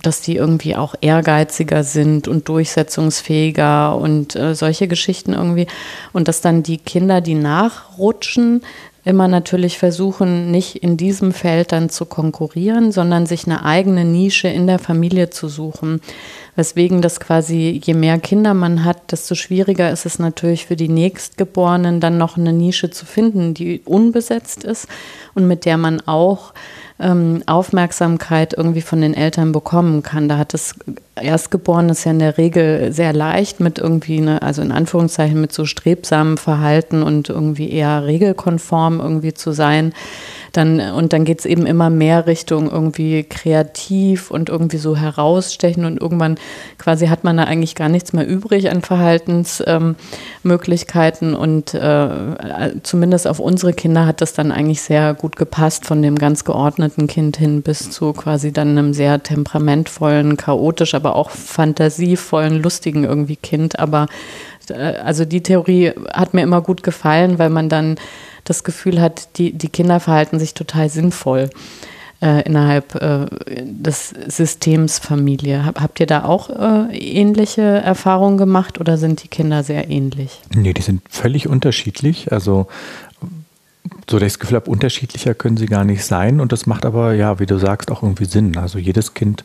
dass die irgendwie auch ehrgeiziger sind und durchsetzungsfähiger und äh, solche Geschichten irgendwie. Und dass dann die Kinder, die nachrutschen, immer natürlich versuchen, nicht in diesem Feld dann zu konkurrieren, sondern sich eine eigene Nische in der Familie zu suchen. Weswegen das quasi, je mehr Kinder man hat, desto schwieriger ist es natürlich für die Nächstgeborenen dann noch eine Nische zu finden, die unbesetzt ist und mit der man auch ähm, Aufmerksamkeit irgendwie von den Eltern bekommen kann. Da hat das Erstgeborene ja in der Regel sehr leicht mit irgendwie, eine, also in Anführungszeichen mit so strebsamem Verhalten und irgendwie eher regelkonform irgendwie zu sein. Dann, und dann geht es eben immer mehr Richtung irgendwie kreativ und irgendwie so herausstechen und irgendwann quasi hat man da eigentlich gar nichts mehr übrig an Verhaltensmöglichkeiten ähm, und äh, zumindest auf unsere Kinder hat das dann eigentlich sehr gut gepasst von dem ganz geordneten Kind hin bis zu quasi dann einem sehr temperamentvollen, chaotisch, aber auch fantasievollen, lustigen irgendwie Kind. Aber äh, also die Theorie hat mir immer gut gefallen, weil man dann das Gefühl hat, die, die Kinder verhalten sich total sinnvoll äh, innerhalb äh, des Systems Familie. Hab, habt ihr da auch äh, ähnliche Erfahrungen gemacht oder sind die Kinder sehr ähnlich? Nee, die sind völlig unterschiedlich. Also so das Gefühl habe, unterschiedlicher können sie gar nicht sein. Und das macht aber, ja, wie du sagst, auch irgendwie Sinn. Also jedes Kind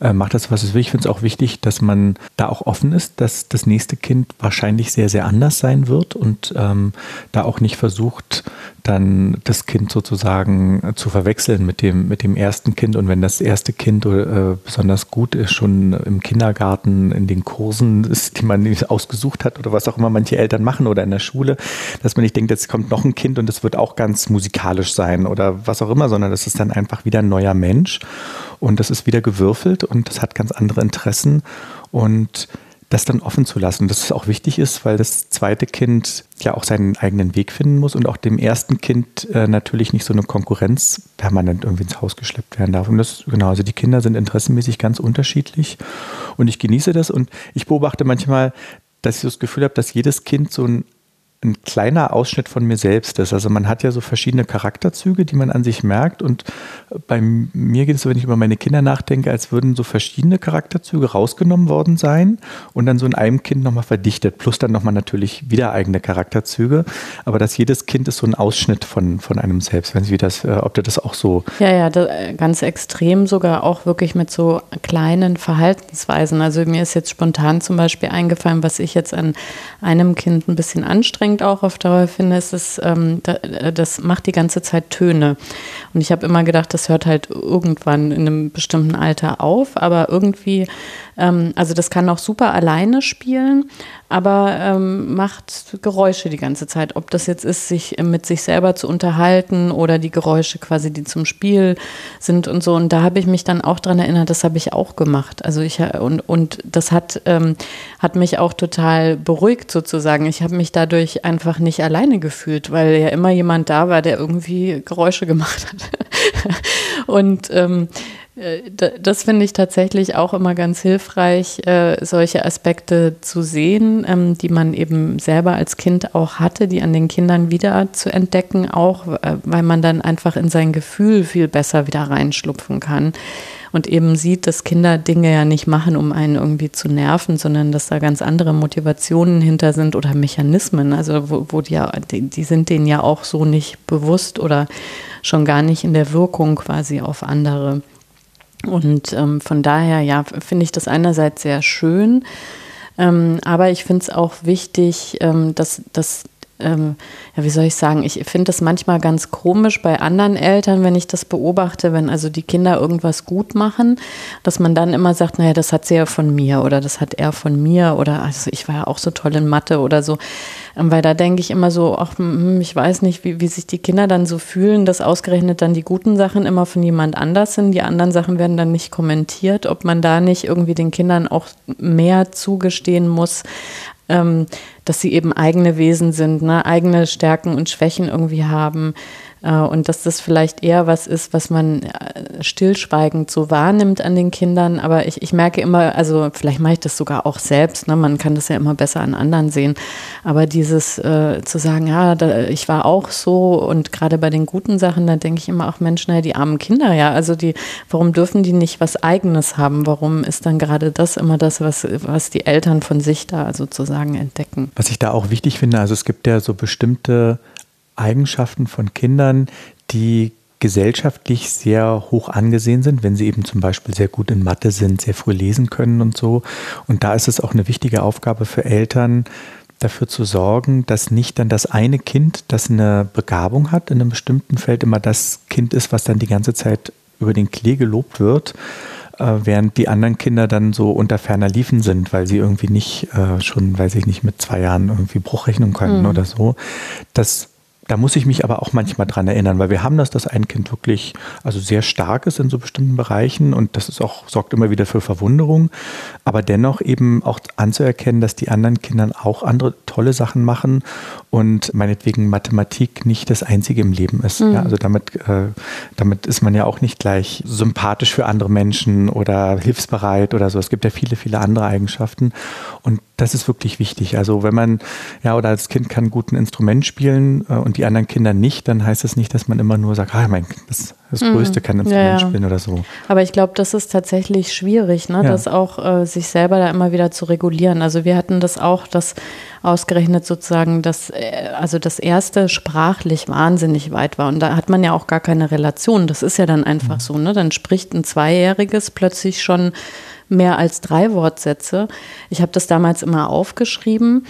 äh, macht das, was es will. Ich finde es auch wichtig, dass man da auch offen ist, dass das nächste Kind wahrscheinlich sehr, sehr anders sein wird und ähm, da auch nicht versucht, dann das Kind sozusagen äh, zu verwechseln mit dem, mit dem ersten Kind. Und wenn das erste Kind äh, besonders gut ist, schon im Kindergarten, in den Kursen ist, die man ausgesucht hat oder was auch immer manche Eltern machen oder in der Schule, dass man nicht denkt, jetzt kommt noch ein Kind und es wird auch ganz musikalisch sein oder was auch immer, sondern das ist dann einfach wieder ein neuer Mensch und das ist wieder gewürfelt und das hat ganz andere Interessen und das dann offen zu lassen. Das ist auch wichtig ist, weil das zweite Kind ja auch seinen eigenen Weg finden muss und auch dem ersten Kind äh, natürlich nicht so eine Konkurrenz permanent irgendwie ins Haus geschleppt werden darf. Und das, genau, also die Kinder sind interessenmäßig ganz unterschiedlich und ich genieße das und ich beobachte manchmal, dass ich das Gefühl habe, dass jedes Kind so ein ein kleiner Ausschnitt von mir selbst ist. Also man hat ja so verschiedene Charakterzüge, die man an sich merkt. Und bei mir geht es so, wenn ich über meine Kinder nachdenke, als würden so verschiedene Charakterzüge rausgenommen worden sein und dann so in einem Kind nochmal verdichtet. Plus dann nochmal natürlich wieder eigene Charakterzüge. Aber dass jedes Kind ist so ein Ausschnitt von, von einem selbst. Wenn Sie das, äh, ob du das auch so. Ja, ja, äh, ganz extrem sogar auch wirklich mit so kleinen Verhaltensweisen. Also mir ist jetzt spontan zum Beispiel eingefallen, was ich jetzt an einem Kind ein bisschen anstrengend anstrengend auch auf Dauer finde, ist es, ähm, das macht die ganze Zeit Töne. Und ich habe immer gedacht, das hört halt irgendwann in einem bestimmten Alter auf, aber irgendwie ähm, also das kann auch super alleine spielen, aber ähm, macht Geräusche die ganze Zeit. Ob das jetzt ist, sich mit sich selber zu unterhalten oder die Geräusche quasi, die zum Spiel sind und so. Und da habe ich mich dann auch dran erinnert, das habe ich auch gemacht. Also ich und, und das hat, ähm, hat mich auch total beruhigt sozusagen. Ich habe mich dadurch einfach nicht alleine gefühlt, weil ja immer jemand da war, der irgendwie Geräusche gemacht hat. und ähm, äh, das finde ich tatsächlich auch immer ganz hilfreich, äh, solche Aspekte zu sehen, ähm, die man eben selber als Kind auch hatte, die an den Kindern wieder zu entdecken, auch äh, weil man dann einfach in sein Gefühl viel besser wieder reinschlupfen kann und eben sieht, dass Kinder Dinge ja nicht machen, um einen irgendwie zu nerven, sondern dass da ganz andere Motivationen hinter sind oder Mechanismen, also wo, wo die ja, die, die sind denen ja auch so nicht bewusst oder schon gar nicht in der Wirkung quasi auf andere. Und ähm, von daher, ja, finde ich das einerseits sehr schön, ähm, aber ich finde es auch wichtig, ähm, dass, dass ähm, ja, wie soll ich sagen, ich finde das manchmal ganz komisch bei anderen Eltern, wenn ich das beobachte, wenn also die Kinder irgendwas gut machen, dass man dann immer sagt, naja, das hat sie ja von mir oder das hat er von mir oder also ich war ja auch so toll in Mathe oder so. Ähm, weil da denke ich immer so, ach, hm, ich weiß nicht, wie, wie sich die Kinder dann so fühlen, dass ausgerechnet dann die guten Sachen immer von jemand anders sind. Die anderen Sachen werden dann nicht kommentiert, ob man da nicht irgendwie den Kindern auch mehr zugestehen muss, ähm, dass sie eben eigene Wesen sind, ne? eigene Stärken und Schwächen irgendwie haben. Äh, und dass das vielleicht eher was ist, was man äh, stillschweigend so wahrnimmt an den Kindern. Aber ich, ich merke immer, also vielleicht mache ich das sogar auch selbst, ne? man kann das ja immer besser an anderen sehen. Aber dieses äh, zu sagen, ja, da, ich war auch so und gerade bei den guten Sachen, da denke ich immer auch, Mensch, naja, die armen Kinder, ja, also die, warum dürfen die nicht was Eigenes haben? Warum ist dann gerade das immer das, was, was die Eltern von sich da sozusagen entdecken? Was ich da auch wichtig finde, also es gibt ja so bestimmte Eigenschaften von Kindern, die gesellschaftlich sehr hoch angesehen sind, wenn sie eben zum Beispiel sehr gut in Mathe sind, sehr früh lesen können und so. Und da ist es auch eine wichtige Aufgabe für Eltern, dafür zu sorgen, dass nicht dann das eine Kind, das eine Begabung hat in einem bestimmten Feld, immer das Kind ist, was dann die ganze Zeit über den Klee gelobt wird, äh, während die anderen Kinder dann so unter ferner Liefen sind, weil sie irgendwie nicht äh, schon, weiß ich nicht, mit zwei Jahren irgendwie Bruchrechnung können mhm. oder so. Das da muss ich mich aber auch manchmal dran erinnern, weil wir haben das, dass ein Kind wirklich also sehr stark ist in so bestimmten Bereichen und das ist auch, sorgt immer wieder für Verwunderung, aber dennoch eben auch anzuerkennen, dass die anderen Kinder auch andere tolle Sachen machen und meinetwegen Mathematik nicht das einzige im Leben ist. Mhm. Ja, also damit, äh, damit ist man ja auch nicht gleich sympathisch für andere Menschen oder hilfsbereit oder so. Es gibt ja viele, viele andere Eigenschaften und das ist wirklich wichtig. Also wenn man, ja, oder als Kind kann gut ein Instrument spielen äh, und die anderen Kinder nicht, dann heißt das nicht, dass man immer nur sagt, ah, mein das, das mhm. Größte kann Instrument ja, ja. spielen oder so. Aber ich glaube, das ist tatsächlich schwierig, ne? Ja. das auch äh, sich selber da immer wieder zu regulieren. Also wir hatten das auch, dass ausgerechnet sozusagen das, äh, also das erste sprachlich wahnsinnig weit war. Und da hat man ja auch gar keine Relation. Das ist ja dann einfach mhm. so, ne? Dann spricht ein Zweijähriges plötzlich schon mehr als drei Wortsätze. Ich habe das damals immer aufgeschrieben,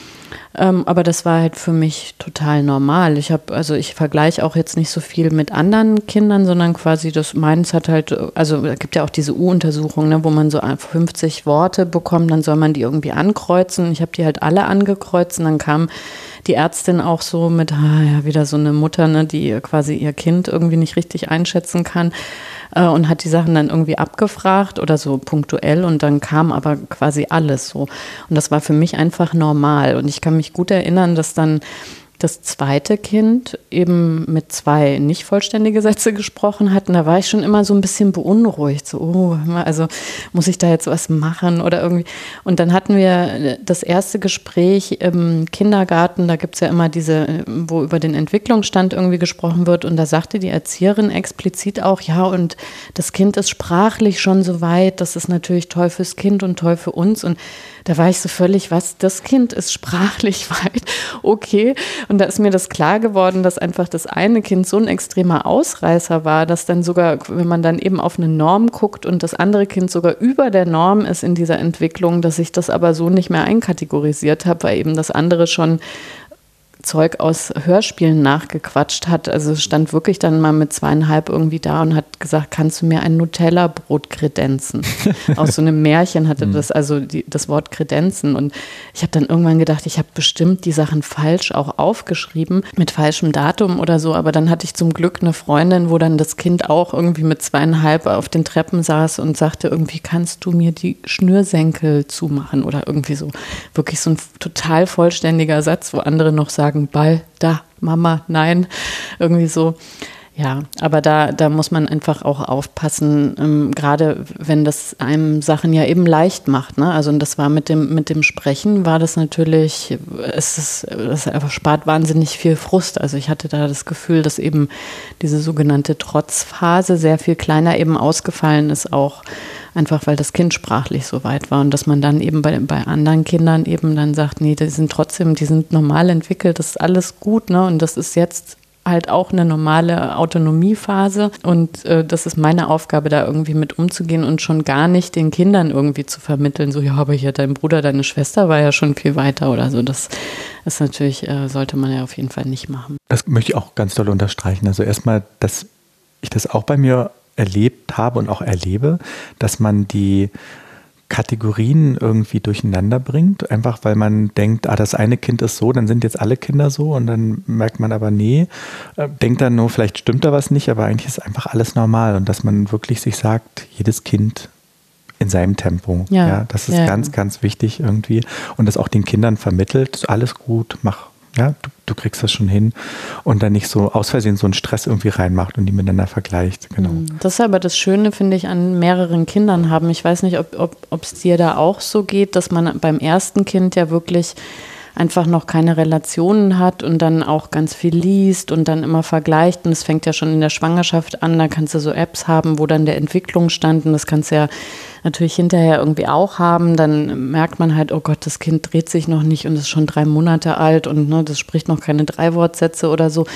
ähm, aber das war halt für mich total normal. Ich habe, also ich vergleiche auch jetzt nicht so viel mit anderen Kindern, sondern quasi das meins hat halt, also es gibt ja auch diese U-Untersuchung, ne, wo man so 50 Worte bekommt, dann soll man die irgendwie ankreuzen. Ich habe die halt alle angekreuzt und dann kam die Ärztin auch so mit, ah, ja, wieder so eine Mutter, ne, die quasi ihr Kind irgendwie nicht richtig einschätzen kann äh, und hat die Sachen dann irgendwie abgefragt oder so punktuell und dann kam aber quasi alles so. Und das war für mich einfach normal. Und ich kann mich gut erinnern, dass dann das zweite Kind eben mit zwei nicht vollständige Sätze gesprochen hat. Und da war ich schon immer so ein bisschen beunruhigt. So, oh, also muss ich da jetzt was machen oder irgendwie. Und dann hatten wir das erste Gespräch im Kindergarten. Da gibt es ja immer diese, wo über den Entwicklungsstand irgendwie gesprochen wird. Und da sagte die Erzieherin explizit auch, ja, und das Kind ist sprachlich schon so weit. Das ist natürlich toll fürs Kind und toll für uns. Und da war ich so völlig, was, das Kind ist sprachlich weit, okay. Und da ist mir das klar geworden, dass einfach das eine Kind so ein extremer Ausreißer war, dass dann sogar, wenn man dann eben auf eine Norm guckt und das andere Kind sogar über der Norm ist in dieser Entwicklung, dass ich das aber so nicht mehr einkategorisiert habe, weil eben das andere schon Zeug aus Hörspielen nachgequatscht hat. Also stand wirklich dann mal mit zweieinhalb irgendwie da und hat gesagt, kannst du mir ein Nutella-Brot kredenzen? aus so einem Märchen hatte mhm. das, also die, das Wort kredenzen. Und ich habe dann irgendwann gedacht, ich habe bestimmt die Sachen falsch auch aufgeschrieben, mit falschem Datum oder so. Aber dann hatte ich zum Glück eine Freundin, wo dann das Kind auch irgendwie mit zweieinhalb auf den Treppen saß und sagte, irgendwie kannst du mir die Schnürsenkel zumachen oder irgendwie so. Wirklich so ein total vollständiger Satz, wo andere noch sagen, sagen, Ball, da, Mama, nein, irgendwie so. Ja, aber da, da muss man einfach auch aufpassen, ähm, gerade wenn das einem Sachen ja eben leicht macht. Ne? Also und das war mit dem, mit dem Sprechen, war das natürlich, es ist, es spart wahnsinnig viel Frust. Also ich hatte da das Gefühl, dass eben diese sogenannte Trotzphase sehr viel kleiner eben ausgefallen ist, auch einfach weil das Kind sprachlich so weit war und dass man dann eben bei, bei anderen Kindern eben dann sagt, nee, die sind trotzdem, die sind normal entwickelt, das ist alles gut, ne? Und das ist jetzt halt auch eine normale Autonomiephase und äh, das ist meine Aufgabe, da irgendwie mit umzugehen und schon gar nicht den Kindern irgendwie zu vermitteln, so ja, aber hier dein Bruder, deine Schwester war ja schon viel weiter oder so. Das ist natürlich, äh, sollte man ja auf jeden Fall nicht machen. Das möchte ich auch ganz doll unterstreichen. Also erstmal, dass ich das auch bei mir erlebt habe und auch erlebe, dass man die Kategorien irgendwie durcheinander bringt, einfach weil man denkt, ah, das eine Kind ist so, dann sind jetzt alle Kinder so und dann merkt man aber, nee, äh, denkt dann nur, vielleicht stimmt da was nicht, aber eigentlich ist einfach alles normal und dass man wirklich sich sagt, jedes Kind in seinem Tempo. Ja, ja das ist ja. ganz, ganz wichtig irgendwie und das auch den Kindern vermittelt, alles gut, mach, ja, du, du, kriegst das schon hin und dann nicht so aus Versehen so einen Stress irgendwie reinmacht und die miteinander vergleicht. Genau. Hm, das ist aber das Schöne, finde ich, an mehreren Kindern haben. Ich weiß nicht, ob es dir da auch so geht, dass man beim ersten Kind ja wirklich einfach noch keine Relationen hat und dann auch ganz viel liest und dann immer vergleicht. Und es fängt ja schon in der Schwangerschaft an, da kannst du so Apps haben, wo dann der Entwicklungsstand und das kannst du ja natürlich hinterher irgendwie auch haben. Dann merkt man halt, oh Gott, das Kind dreht sich noch nicht und ist schon drei Monate alt und ne, das spricht noch keine drei Wortsätze oder so.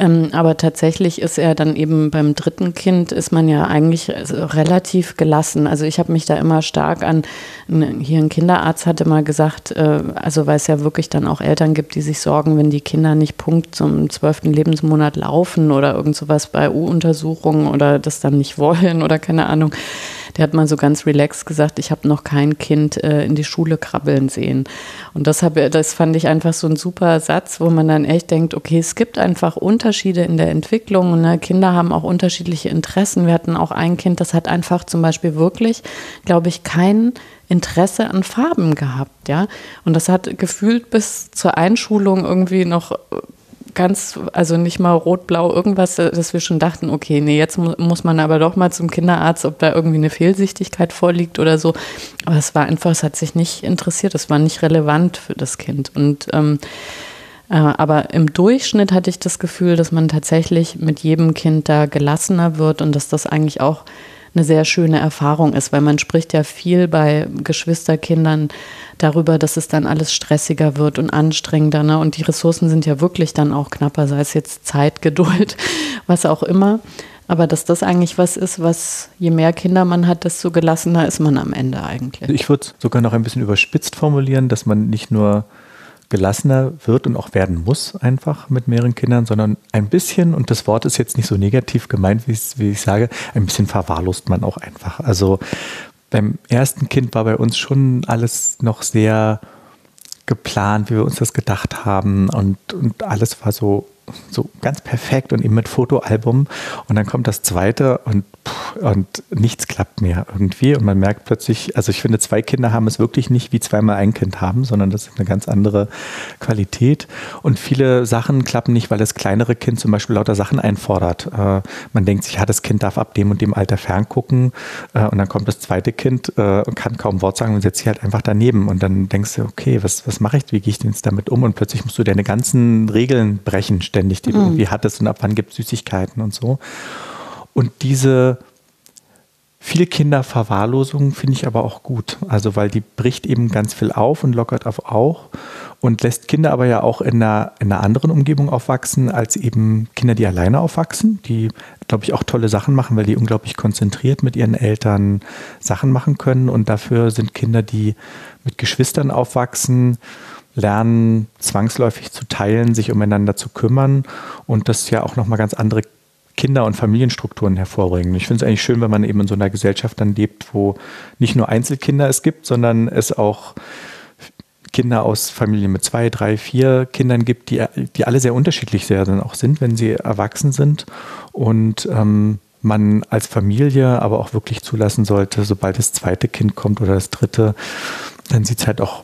Ähm, aber tatsächlich ist er dann eben beim dritten Kind, ist man ja eigentlich relativ gelassen. Also ich habe mich da immer stark an, hier ein Kinderarzt hatte mal gesagt, äh, also weil es ja wirklich dann auch Eltern gibt, die sich sorgen, wenn die Kinder nicht Punkt zum zwölften Lebensmonat laufen oder irgend sowas bei U-Untersuchungen oder das dann nicht wollen oder keine Ahnung der hat mal so ganz relaxed gesagt, ich habe noch kein Kind äh, in die Schule krabbeln sehen. Und das, hab, das fand ich einfach so ein super Satz, wo man dann echt denkt, okay, es gibt einfach Unterschiede in der Entwicklung. Ne? Kinder haben auch unterschiedliche Interessen. Wir hatten auch ein Kind, das hat einfach zum Beispiel wirklich, glaube ich, kein Interesse an Farben gehabt, ja. Und das hat gefühlt bis zur Einschulung irgendwie noch ganz, also nicht mal rot-blau, irgendwas, dass wir schon dachten, okay, nee, jetzt mu muss man aber doch mal zum Kinderarzt, ob da irgendwie eine Fehlsichtigkeit vorliegt oder so. Aber es war einfach, es hat sich nicht interessiert, es war nicht relevant für das Kind. Und ähm, äh, aber im Durchschnitt hatte ich das Gefühl, dass man tatsächlich mit jedem Kind da gelassener wird und dass das eigentlich auch eine sehr schöne Erfahrung ist, weil man spricht ja viel bei Geschwisterkindern darüber, dass es dann alles stressiger wird und anstrengender. Ne? Und die Ressourcen sind ja wirklich dann auch knapper, sei es jetzt Zeit, Geduld, was auch immer. Aber dass das eigentlich was ist, was je mehr Kinder man hat, desto gelassener ist man am Ende eigentlich. Ich würde es sogar noch ein bisschen überspitzt formulieren, dass man nicht nur gelassener wird und auch werden muss, einfach mit mehreren Kindern, sondern ein bisschen, und das Wort ist jetzt nicht so negativ gemeint, wie, wie ich sage, ein bisschen verwahrlost man auch einfach. Also beim ersten Kind war bei uns schon alles noch sehr geplant, wie wir uns das gedacht haben und, und alles war so so ganz perfekt und eben mit Fotoalbum. Und dann kommt das zweite und, und nichts klappt mehr irgendwie. Und man merkt plötzlich, also ich finde, zwei Kinder haben es wirklich nicht wie zweimal ein Kind haben, sondern das ist eine ganz andere Qualität. Und viele Sachen klappen nicht, weil das kleinere Kind zum Beispiel lauter Sachen einfordert. Äh, man denkt sich, ja, das Kind darf ab dem und dem Alter ferngucken. Äh, und dann kommt das zweite Kind äh, und kann kaum Wort sagen und setzt sich halt einfach daneben. Und dann denkst du, okay, was, was mache ich, wie gehe ich denn jetzt damit um? Und plötzlich musst du deine ganzen Regeln brechen, ständig ständig, die du mhm. irgendwie hattest und ab wann gibt es Süßigkeiten und so. Und diese viele Kinderverwahrlosung finde ich aber auch gut. Also weil die bricht eben ganz viel auf und lockert auf auch und lässt Kinder aber ja auch in einer, in einer anderen Umgebung aufwachsen als eben Kinder, die alleine aufwachsen, die, glaube ich, auch tolle Sachen machen, weil die unglaublich konzentriert mit ihren Eltern Sachen machen können. Und dafür sind Kinder, die mit Geschwistern aufwachsen, lernen zwangsläufig zu teilen, sich umeinander zu kümmern und das ja auch nochmal ganz andere Kinder- und Familienstrukturen hervorbringen. Ich finde es eigentlich schön, wenn man eben in so einer Gesellschaft dann lebt, wo nicht nur Einzelkinder es gibt, sondern es auch Kinder aus Familien mit zwei, drei, vier Kindern gibt, die, die alle sehr unterschiedlich sehr dann auch sind, wenn sie erwachsen sind. Und ähm, man als Familie aber auch wirklich zulassen sollte, sobald das zweite Kind kommt oder das dritte, dann sieht es halt auch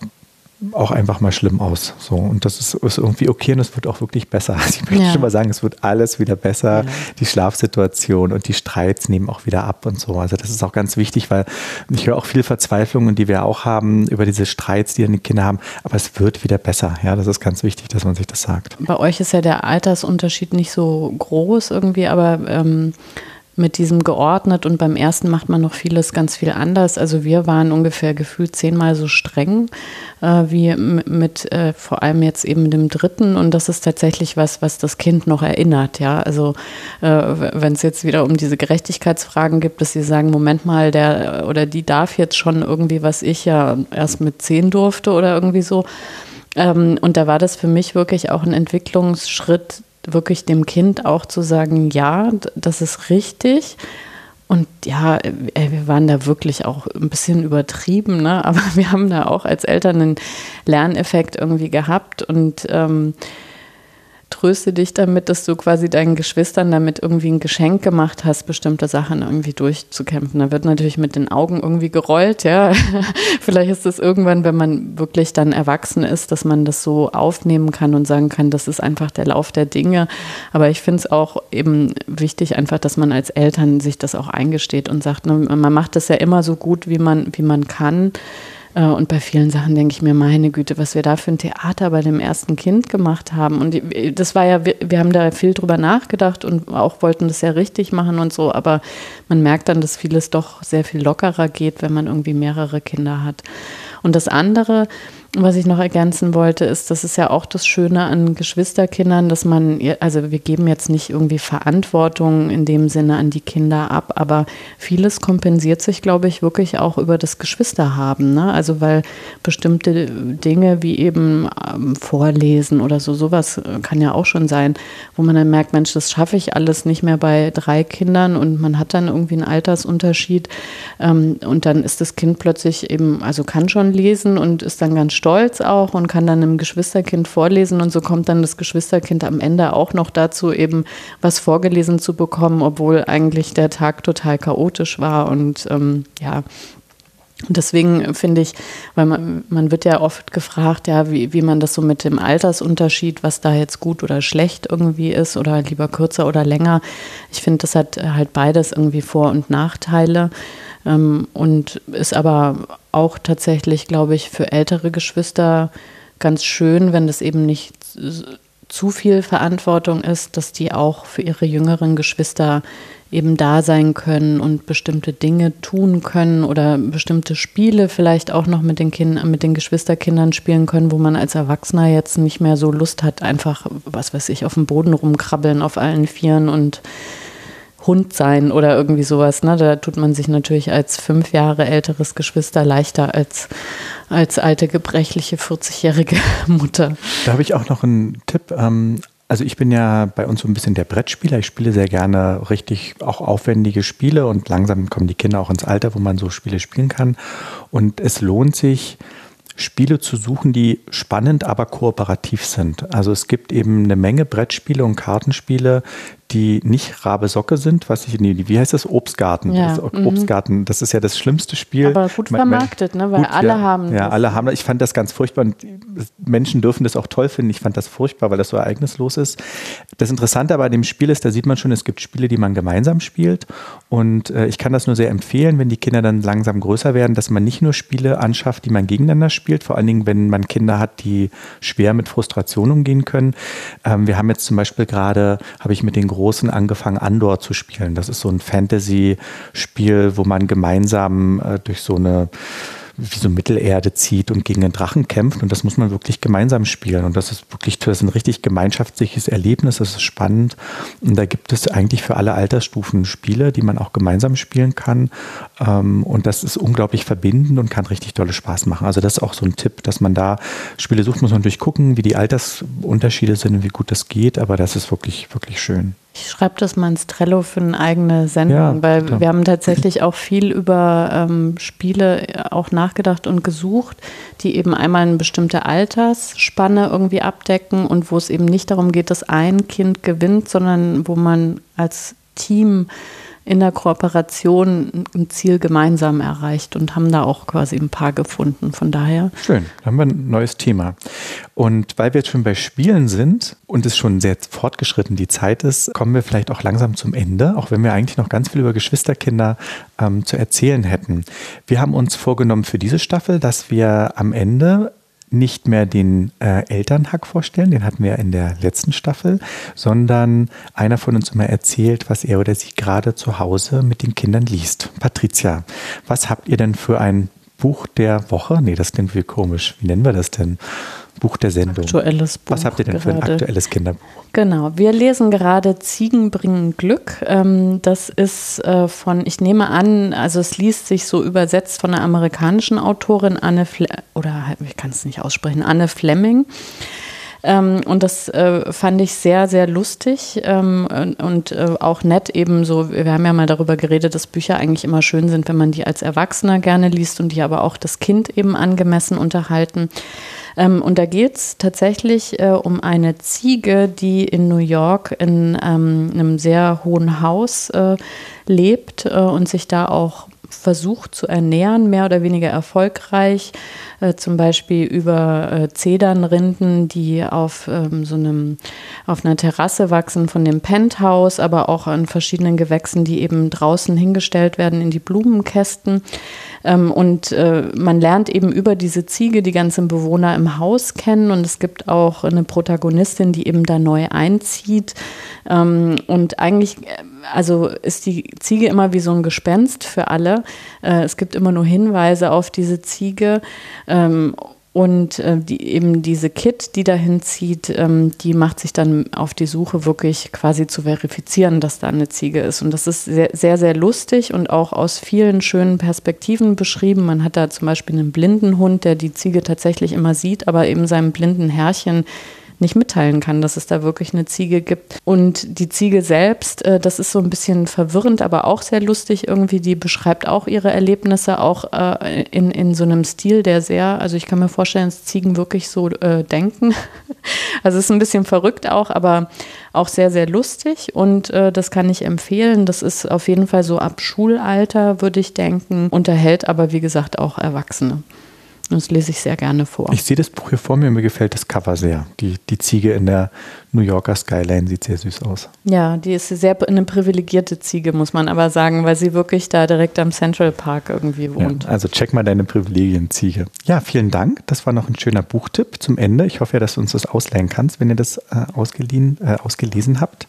auch einfach mal schlimm aus. So, und das ist, ist irgendwie okay und es wird auch wirklich besser. Also ich möchte ja. schon mal sagen, es wird alles wieder besser. Ja. Die Schlafsituation und die Streits nehmen auch wieder ab und so. Also das ist auch ganz wichtig, weil ich höre auch viel Verzweiflung und die wir auch haben über diese Streits, die dann die Kinder haben. Aber es wird wieder besser. Ja, das ist ganz wichtig, dass man sich das sagt. Bei euch ist ja der Altersunterschied nicht so groß irgendwie, aber ähm mit diesem geordnet und beim ersten macht man noch vieles ganz viel anders. Also wir waren ungefähr gefühlt zehnmal so streng äh, wie mit äh, vor allem jetzt eben dem dritten und das ist tatsächlich was, was das Kind noch erinnert. Ja, also äh, wenn es jetzt wieder um diese Gerechtigkeitsfragen gibt, dass sie sagen, Moment mal, der oder die darf jetzt schon irgendwie, was ich ja erst mit zehn durfte oder irgendwie so. Ähm, und da war das für mich wirklich auch ein Entwicklungsschritt, wirklich dem Kind auch zu sagen, ja, das ist richtig. Und ja, ey, wir waren da wirklich auch ein bisschen übertrieben, ne? aber wir haben da auch als Eltern einen Lerneffekt irgendwie gehabt und ähm, tröste dich damit, dass du quasi deinen Geschwistern damit irgendwie ein Geschenk gemacht hast, bestimmte Sachen irgendwie durchzukämpfen. Da wird natürlich mit den Augen irgendwie gerollt, ja. Vielleicht ist es irgendwann, wenn man wirklich dann erwachsen ist, dass man das so aufnehmen kann und sagen kann, das ist einfach der Lauf der Dinge. Aber ich finde es auch eben wichtig, einfach, dass man als Eltern sich das auch eingesteht und sagt, ne, man macht das ja immer so gut, wie man, wie man kann. Äh, und bei vielen Sachen denke ich mir, meine Güte, was wir da für ein Theater bei dem ersten Kind gemacht haben. Und das war ja, wir haben da viel drüber nachgedacht und auch wollten das ja richtig machen und so. Aber man merkt dann, dass vieles doch sehr viel lockerer geht, wenn man irgendwie mehrere Kinder hat. Und das andere, was ich noch ergänzen wollte, ist, das ist ja auch das Schöne an Geschwisterkindern, dass man, also wir geben jetzt nicht irgendwie Verantwortung in dem Sinne an die Kinder ab, aber vieles kompensiert sich, glaube ich, wirklich auch über das Geschwisterhaben. Ne? Also weil bestimmte Dinge wie eben ähm, Vorlesen oder so, sowas kann ja auch schon sein, wo man dann merkt, Mensch, das schaffe ich alles nicht mehr bei drei Kindern und man hat dann irgendwie einen Altersunterschied ähm, und dann ist das Kind plötzlich eben, also kann schon lesen und ist dann ganz stolz stolz auch und kann dann einem Geschwisterkind vorlesen und so kommt dann das Geschwisterkind am Ende auch noch dazu, eben was vorgelesen zu bekommen, obwohl eigentlich der Tag total chaotisch war und ähm, ja, deswegen finde ich, weil man, man wird ja oft gefragt, ja, wie, wie man das so mit dem Altersunterschied, was da jetzt gut oder schlecht irgendwie ist oder lieber kürzer oder länger. Ich finde, das hat halt beides irgendwie Vor- und Nachteile. Ähm, und ist aber auch tatsächlich, glaube ich, für ältere Geschwister ganz schön, wenn das eben nicht zu viel Verantwortung ist, dass die auch für ihre jüngeren Geschwister eben da sein können und bestimmte Dinge tun können oder bestimmte Spiele vielleicht auch noch mit den Kindern, mit den Geschwisterkindern spielen können, wo man als Erwachsener jetzt nicht mehr so Lust hat, einfach, was weiß ich, auf dem Boden rumkrabbeln auf allen Vieren und Hund sein oder irgendwie sowas. Ne? Da tut man sich natürlich als fünf Jahre älteres Geschwister leichter als als alte, gebrechliche 40-jährige Mutter. Da habe ich auch noch einen Tipp. Ähm, also ich bin ja bei uns so ein bisschen der Brettspieler. Ich spiele sehr gerne richtig auch aufwendige Spiele und langsam kommen die Kinder auch ins Alter, wo man so Spiele spielen kann. Und es lohnt sich, Spiele zu suchen, die spannend, aber kooperativ sind. Also es gibt eben eine Menge Brettspiele und Kartenspiele, die nicht Rabe Socke sind, was ich, nee, wie heißt das? Obstgarten. Ja. Das, mhm. Obstgarten, das ist ja das schlimmste Spiel. Aber gut vermarktet, ne? weil gut, alle ja, haben Ja, das. alle haben Ich fand das ganz furchtbar und Menschen dürfen das auch toll finden. Ich fand das furchtbar, weil das so ereignislos ist. Das Interessante bei dem Spiel ist, da sieht man schon, es gibt Spiele, die man gemeinsam spielt und äh, ich kann das nur sehr empfehlen, wenn die Kinder dann langsam größer werden, dass man nicht nur Spiele anschafft, die man gegeneinander spielt, vor allen Dingen, wenn man Kinder hat, die schwer mit Frustration umgehen können. Ähm, wir haben jetzt zum Beispiel gerade, habe ich mit den Großen angefangen, Andor zu spielen. Das ist so ein Fantasy-Spiel, wo man gemeinsam äh, durch so eine wie so Mittelerde zieht und gegen einen Drachen kämpft. Und das muss man wirklich gemeinsam spielen. Und das ist wirklich das ist ein richtig gemeinschaftliches Erlebnis. Das ist spannend. Und da gibt es eigentlich für alle Altersstufen Spiele, die man auch gemeinsam spielen kann. Ähm, und das ist unglaublich verbindend und kann richtig tolle Spaß machen. Also das ist auch so ein Tipp, dass man da Spiele sucht, muss man natürlich gucken, wie die Altersunterschiede sind und wie gut das geht. Aber das ist wirklich, wirklich schön. Ich schreibe das mal ins Trello für eine eigene Sendung, ja, weil klar. wir haben tatsächlich auch viel über ähm, Spiele äh, auch nachgedacht und gesucht, die eben einmal eine bestimmte Altersspanne irgendwie abdecken und wo es eben nicht darum geht, dass ein Kind gewinnt, sondern wo man als Team in der Kooperation ein Ziel gemeinsam erreicht und haben da auch quasi ein paar gefunden. Von daher. Schön, da haben wir ein neues Thema. Und weil wir jetzt schon bei Spielen sind und es schon sehr fortgeschritten die Zeit ist, kommen wir vielleicht auch langsam zum Ende, auch wenn wir eigentlich noch ganz viel über Geschwisterkinder ähm, zu erzählen hätten. Wir haben uns vorgenommen für diese Staffel, dass wir am Ende nicht mehr den äh, Elternhack vorstellen, den hatten wir in der letzten Staffel, sondern einer von uns immer erzählt, was er oder sie gerade zu Hause mit den Kindern liest. Patricia, was habt ihr denn für ein Buch der Woche? Nee, das klingt viel komisch. Wie nennen wir das denn? Buch der Sendung. Aktuelles Buch. Was habt ihr denn gerade. für ein aktuelles Kinderbuch? Genau, wir lesen gerade Ziegen bringen Glück. Ähm, das ist äh, von, ich nehme an, also es liest sich so übersetzt von einer amerikanischen Autorin Anne Fle oder ich kann es nicht aussprechen, Anne Fleming. Ähm, und das äh, fand ich sehr, sehr lustig ähm, und äh, auch nett eben so. Wir haben ja mal darüber geredet, dass Bücher eigentlich immer schön sind, wenn man die als Erwachsener gerne liest und die aber auch das Kind eben angemessen unterhalten. Ähm, und da geht es tatsächlich äh, um eine Ziege, die in New York in ähm, einem sehr hohen Haus äh, lebt äh, und sich da auch versucht zu ernähren, mehr oder weniger erfolgreich, äh, zum Beispiel über äh, Zedernrinden, die auf ähm, so einem, auf einer Terrasse wachsen von dem Penthouse, aber auch an verschiedenen Gewächsen, die eben draußen hingestellt werden in die Blumenkästen. Ähm, und äh, man lernt eben über diese Ziege die ganzen Bewohner im Haus kennen und es gibt auch eine Protagonistin, die eben da neu einzieht. Ähm, und eigentlich, äh, also ist die Ziege immer wie so ein Gespenst für alle. Äh, es gibt immer nur Hinweise auf diese Ziege. Und äh, die, eben diese Kit, die dahin zieht, ähm, die macht sich dann auf die Suche, wirklich quasi zu verifizieren, dass da eine Ziege ist. Und das ist sehr, sehr, sehr lustig und auch aus vielen schönen Perspektiven beschrieben. Man hat da zum Beispiel einen blinden Hund, der die Ziege tatsächlich immer sieht, aber eben seinem blinden Herrchen nicht mitteilen kann, dass es da wirklich eine Ziege gibt. Und die Ziege selbst, äh, das ist so ein bisschen verwirrend, aber auch sehr lustig irgendwie. Die beschreibt auch ihre Erlebnisse auch äh, in, in so einem Stil, der sehr, also ich kann mir vorstellen, dass Ziegen wirklich so äh, denken. Also es ist ein bisschen verrückt auch, aber auch sehr, sehr lustig und äh, das kann ich empfehlen. Das ist auf jeden Fall so ab Schulalter, würde ich denken, unterhält aber wie gesagt auch Erwachsene. Das lese ich sehr gerne vor. Ich sehe das Buch hier vor mir, mir gefällt das Cover sehr. Die, die Ziege in der New Yorker Skyline sieht sehr süß aus. Ja, die ist sehr eine privilegierte Ziege, muss man aber sagen, weil sie wirklich da direkt am Central Park irgendwie wohnt. Ja, also check mal deine Privilegien, Ziege. Ja, vielen Dank. Das war noch ein schöner Buchtipp zum Ende. Ich hoffe ja, dass du uns das ausleihen kannst, wenn ihr das äh, ausgeliehen, äh, ausgelesen habt.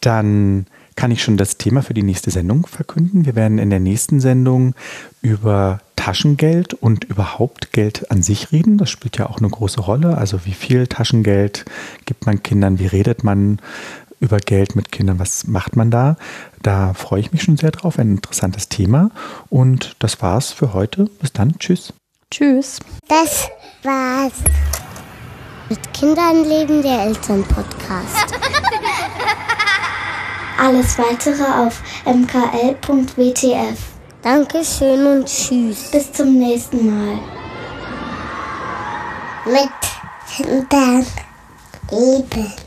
Dann kann ich schon das Thema für die nächste Sendung verkünden. Wir werden in der nächsten Sendung über Taschengeld und überhaupt Geld an sich reden. Das spielt ja auch eine große Rolle. Also wie viel Taschengeld gibt man Kindern? Wie redet man über Geld mit Kindern? Was macht man da? Da freue ich mich schon sehr drauf. Ein interessantes Thema. Und das war's für heute. Bis dann. Tschüss. Tschüss. Das war's. Mit Kindern leben der Elternpodcast. Alles weitere auf mkl.wtf. Dankeschön und tschüss. Bis zum nächsten Mal. Mit Kindern leben.